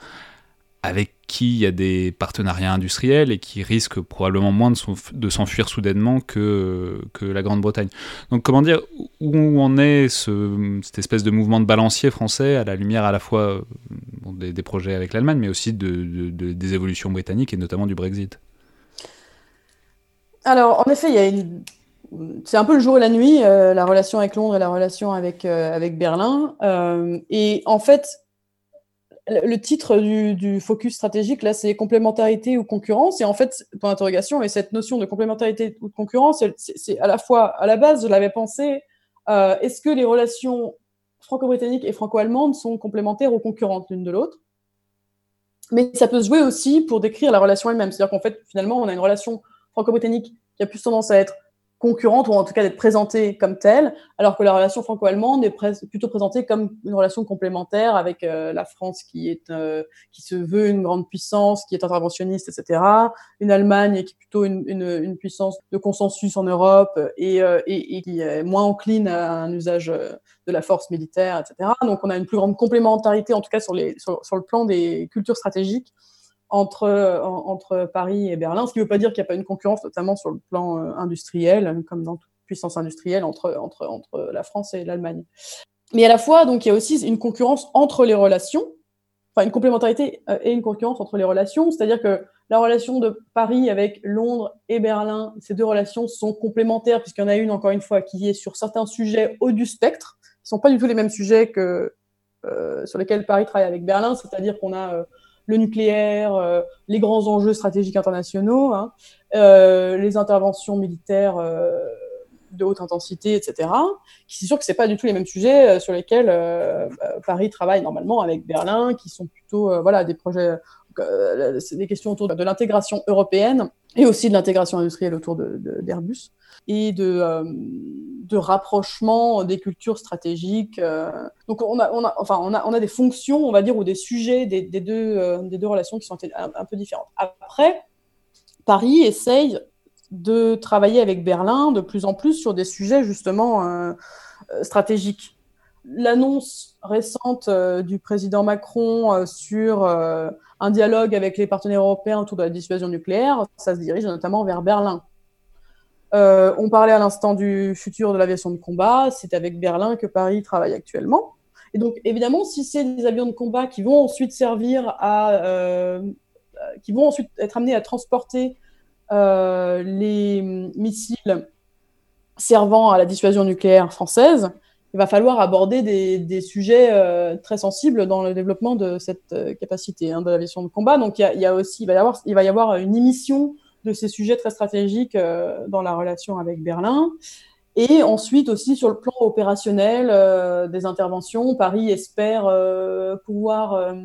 avec qui il y a des partenariats industriels et qui risque probablement moins de s'enfuir soudainement que, la Grande-Bretagne. Donc comment dire, où en est ce, cette espèce de mouvement de balancier français à la lumière à la fois des, des, projets avec l'Allemagne, mais aussi de, de, des évolutions britanniques et notamment du Brexit? Alors en effet. C'est un peu le jour et la nuit, euh, la relation avec Londres et la relation avec, euh, Berlin. Euh, et en fait, le titre du, focus stratégique, là, c'est complémentarité ou concurrence. Et en fait, pour l'interrogation, et cette notion de complémentarité ou de concurrence, c'est à la fois, à la base, je l'avais pensé, euh, est-ce que les relations franco-britanniques et franco-allemandes sont complémentaires ou concurrentes l'une de l'autre? Mais ça peut se jouer aussi pour décrire la relation elle-même. C'est-à-dire qu'en fait, finalement, on a une relation franco-britannique qui a plus tendance à être concurrente, ou en tout cas d'être présentée comme telle, alors que la relation franco-allemande est plutôt présentée comme une relation complémentaire avec euh, la France qui, est, euh, qui se veut une grande puissance, qui est interventionniste, etc. Une Allemagne qui est plutôt une, une, puissance de consensus en Europe et, euh, et, et, qui est moins encline à un usage de la force militaire, etc. Donc on a une plus grande complémentarité, en tout cas sur, les, sur le plan des cultures stratégiques entre, entre Paris et Berlin, ce qui ne veut pas dire qu'il n'y a pas une concurrence, notamment sur le plan euh, industriel, comme dans toute puissance industrielle entre, entre, entre la France et l'Allemagne. Mais à la fois, donc, il y a aussi une concurrence entre les relations, enfin une complémentarité euh, et une concurrence entre les relations, c'est-à-dire que la relation de Paris avec Londres et Berlin, ces deux relations sont complémentaires, puisqu'il y en a une, encore une fois, qui est sur certains sujets haut du spectre, qui ne sont pas du tout les mêmes sujets que, euh, sur lesquels Paris travaille avec Berlin, c'est-à-dire qu'on a le nucléaire, euh, les grands enjeux stratégiques internationaux, hein, euh, les interventions militaires euh, de haute intensité, etc. C'est sûr que c'est pas du tout les mêmes sujets sur lesquels Paris travaille normalement avec Berlin, qui sont plutôt voilà des projets, c'est des questions autour de l'intégration européenne et aussi de l'intégration industrielle autour d'Airbus et de, euh, de rapprochement des cultures stratégiques. Euh. Donc on a, enfin, on a, on a des fonctions, on va dire, ou des sujets des, des deux, euh, des deux relations qui sont un, peu différentes. Après, Paris essaye de travailler avec Berlin de plus en plus sur des sujets justement stratégiques. L'annonce récente du président Macron sur un dialogue avec les partenaires européens autour de la dissuasion nucléaire, ça se dirige notamment vers Berlin. Euh, on parlait à l'instant du futur de l'aviation de combat, c'est avec Berlin que Paris travaille actuellement. Et donc, évidemment, si c'est des avions de combat qui vont ensuite servir à, euh, qui vont ensuite être amenés à transporter les missiles servant à la dissuasion nucléaire française, il va falloir aborder des, sujets euh, très sensibles dans le développement de cette euh, capacité hein, de l'aviation de combat. Donc il y, a, aussi, il va, y avoir, une émission de ces sujets très stratégiques euh, dans la relation avec Berlin. Et ensuite aussi sur le plan opérationnel des interventions, Paris espère pouvoir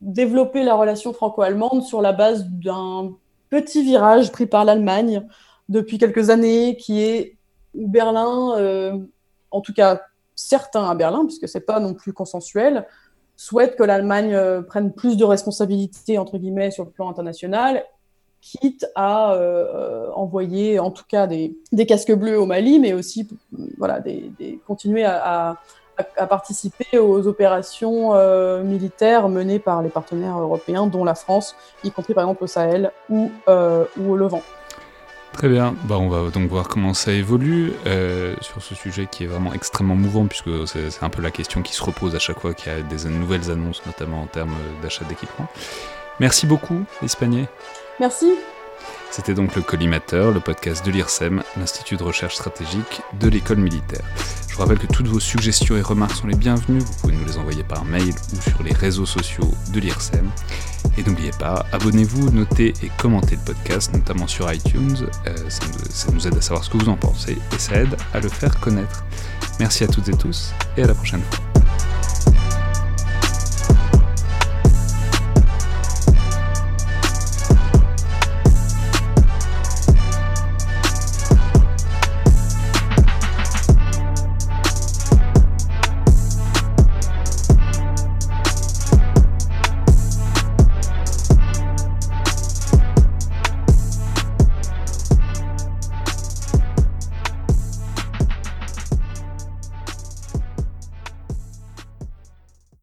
développer la relation franco-allemande sur la base d'un petit virage pris par l'Allemagne depuis quelques années, qui est Berlin, en tout cas certains à Berlin, puisque c'est pas non plus consensuel, souhaitent que l'Allemagne euh, prenne plus de responsabilités entre guillemets sur le plan international, quitte à euh, euh, envoyer en tout cas des, casques bleus au Mali, mais aussi voilà, des, continuer à, participer aux opérations militaires menées par les partenaires européens, dont la France, y compris par exemple au Sahel ou au Levant. Très bien, bah, on va donc voir comment ça évolue euh, sur ce sujet qui est vraiment extrêmement mouvant puisque c'est un peu la question qui se repose à chaque fois qu'il y a des nouvelles annonces, notamment en termes d'achat d'équipement. Merci beaucoup, Espagné. Merci. C'était donc le Collimateur, le podcast de l'IRSEM, l'Institut de recherche stratégique de l'école militaire. Je vous rappelle que toutes vos suggestions et remarques sont les bienvenues, vous pouvez nous les envoyer par mail ou sur les réseaux sociaux de l'IRSEM. Et n'oubliez pas, abonnez-vous, notez et commentez le podcast, notamment sur iTunes, euh, ça, ça nous aide à savoir ce que vous en pensez et ça aide à le faire connaître. Merci à toutes et tous et à la prochaine fois.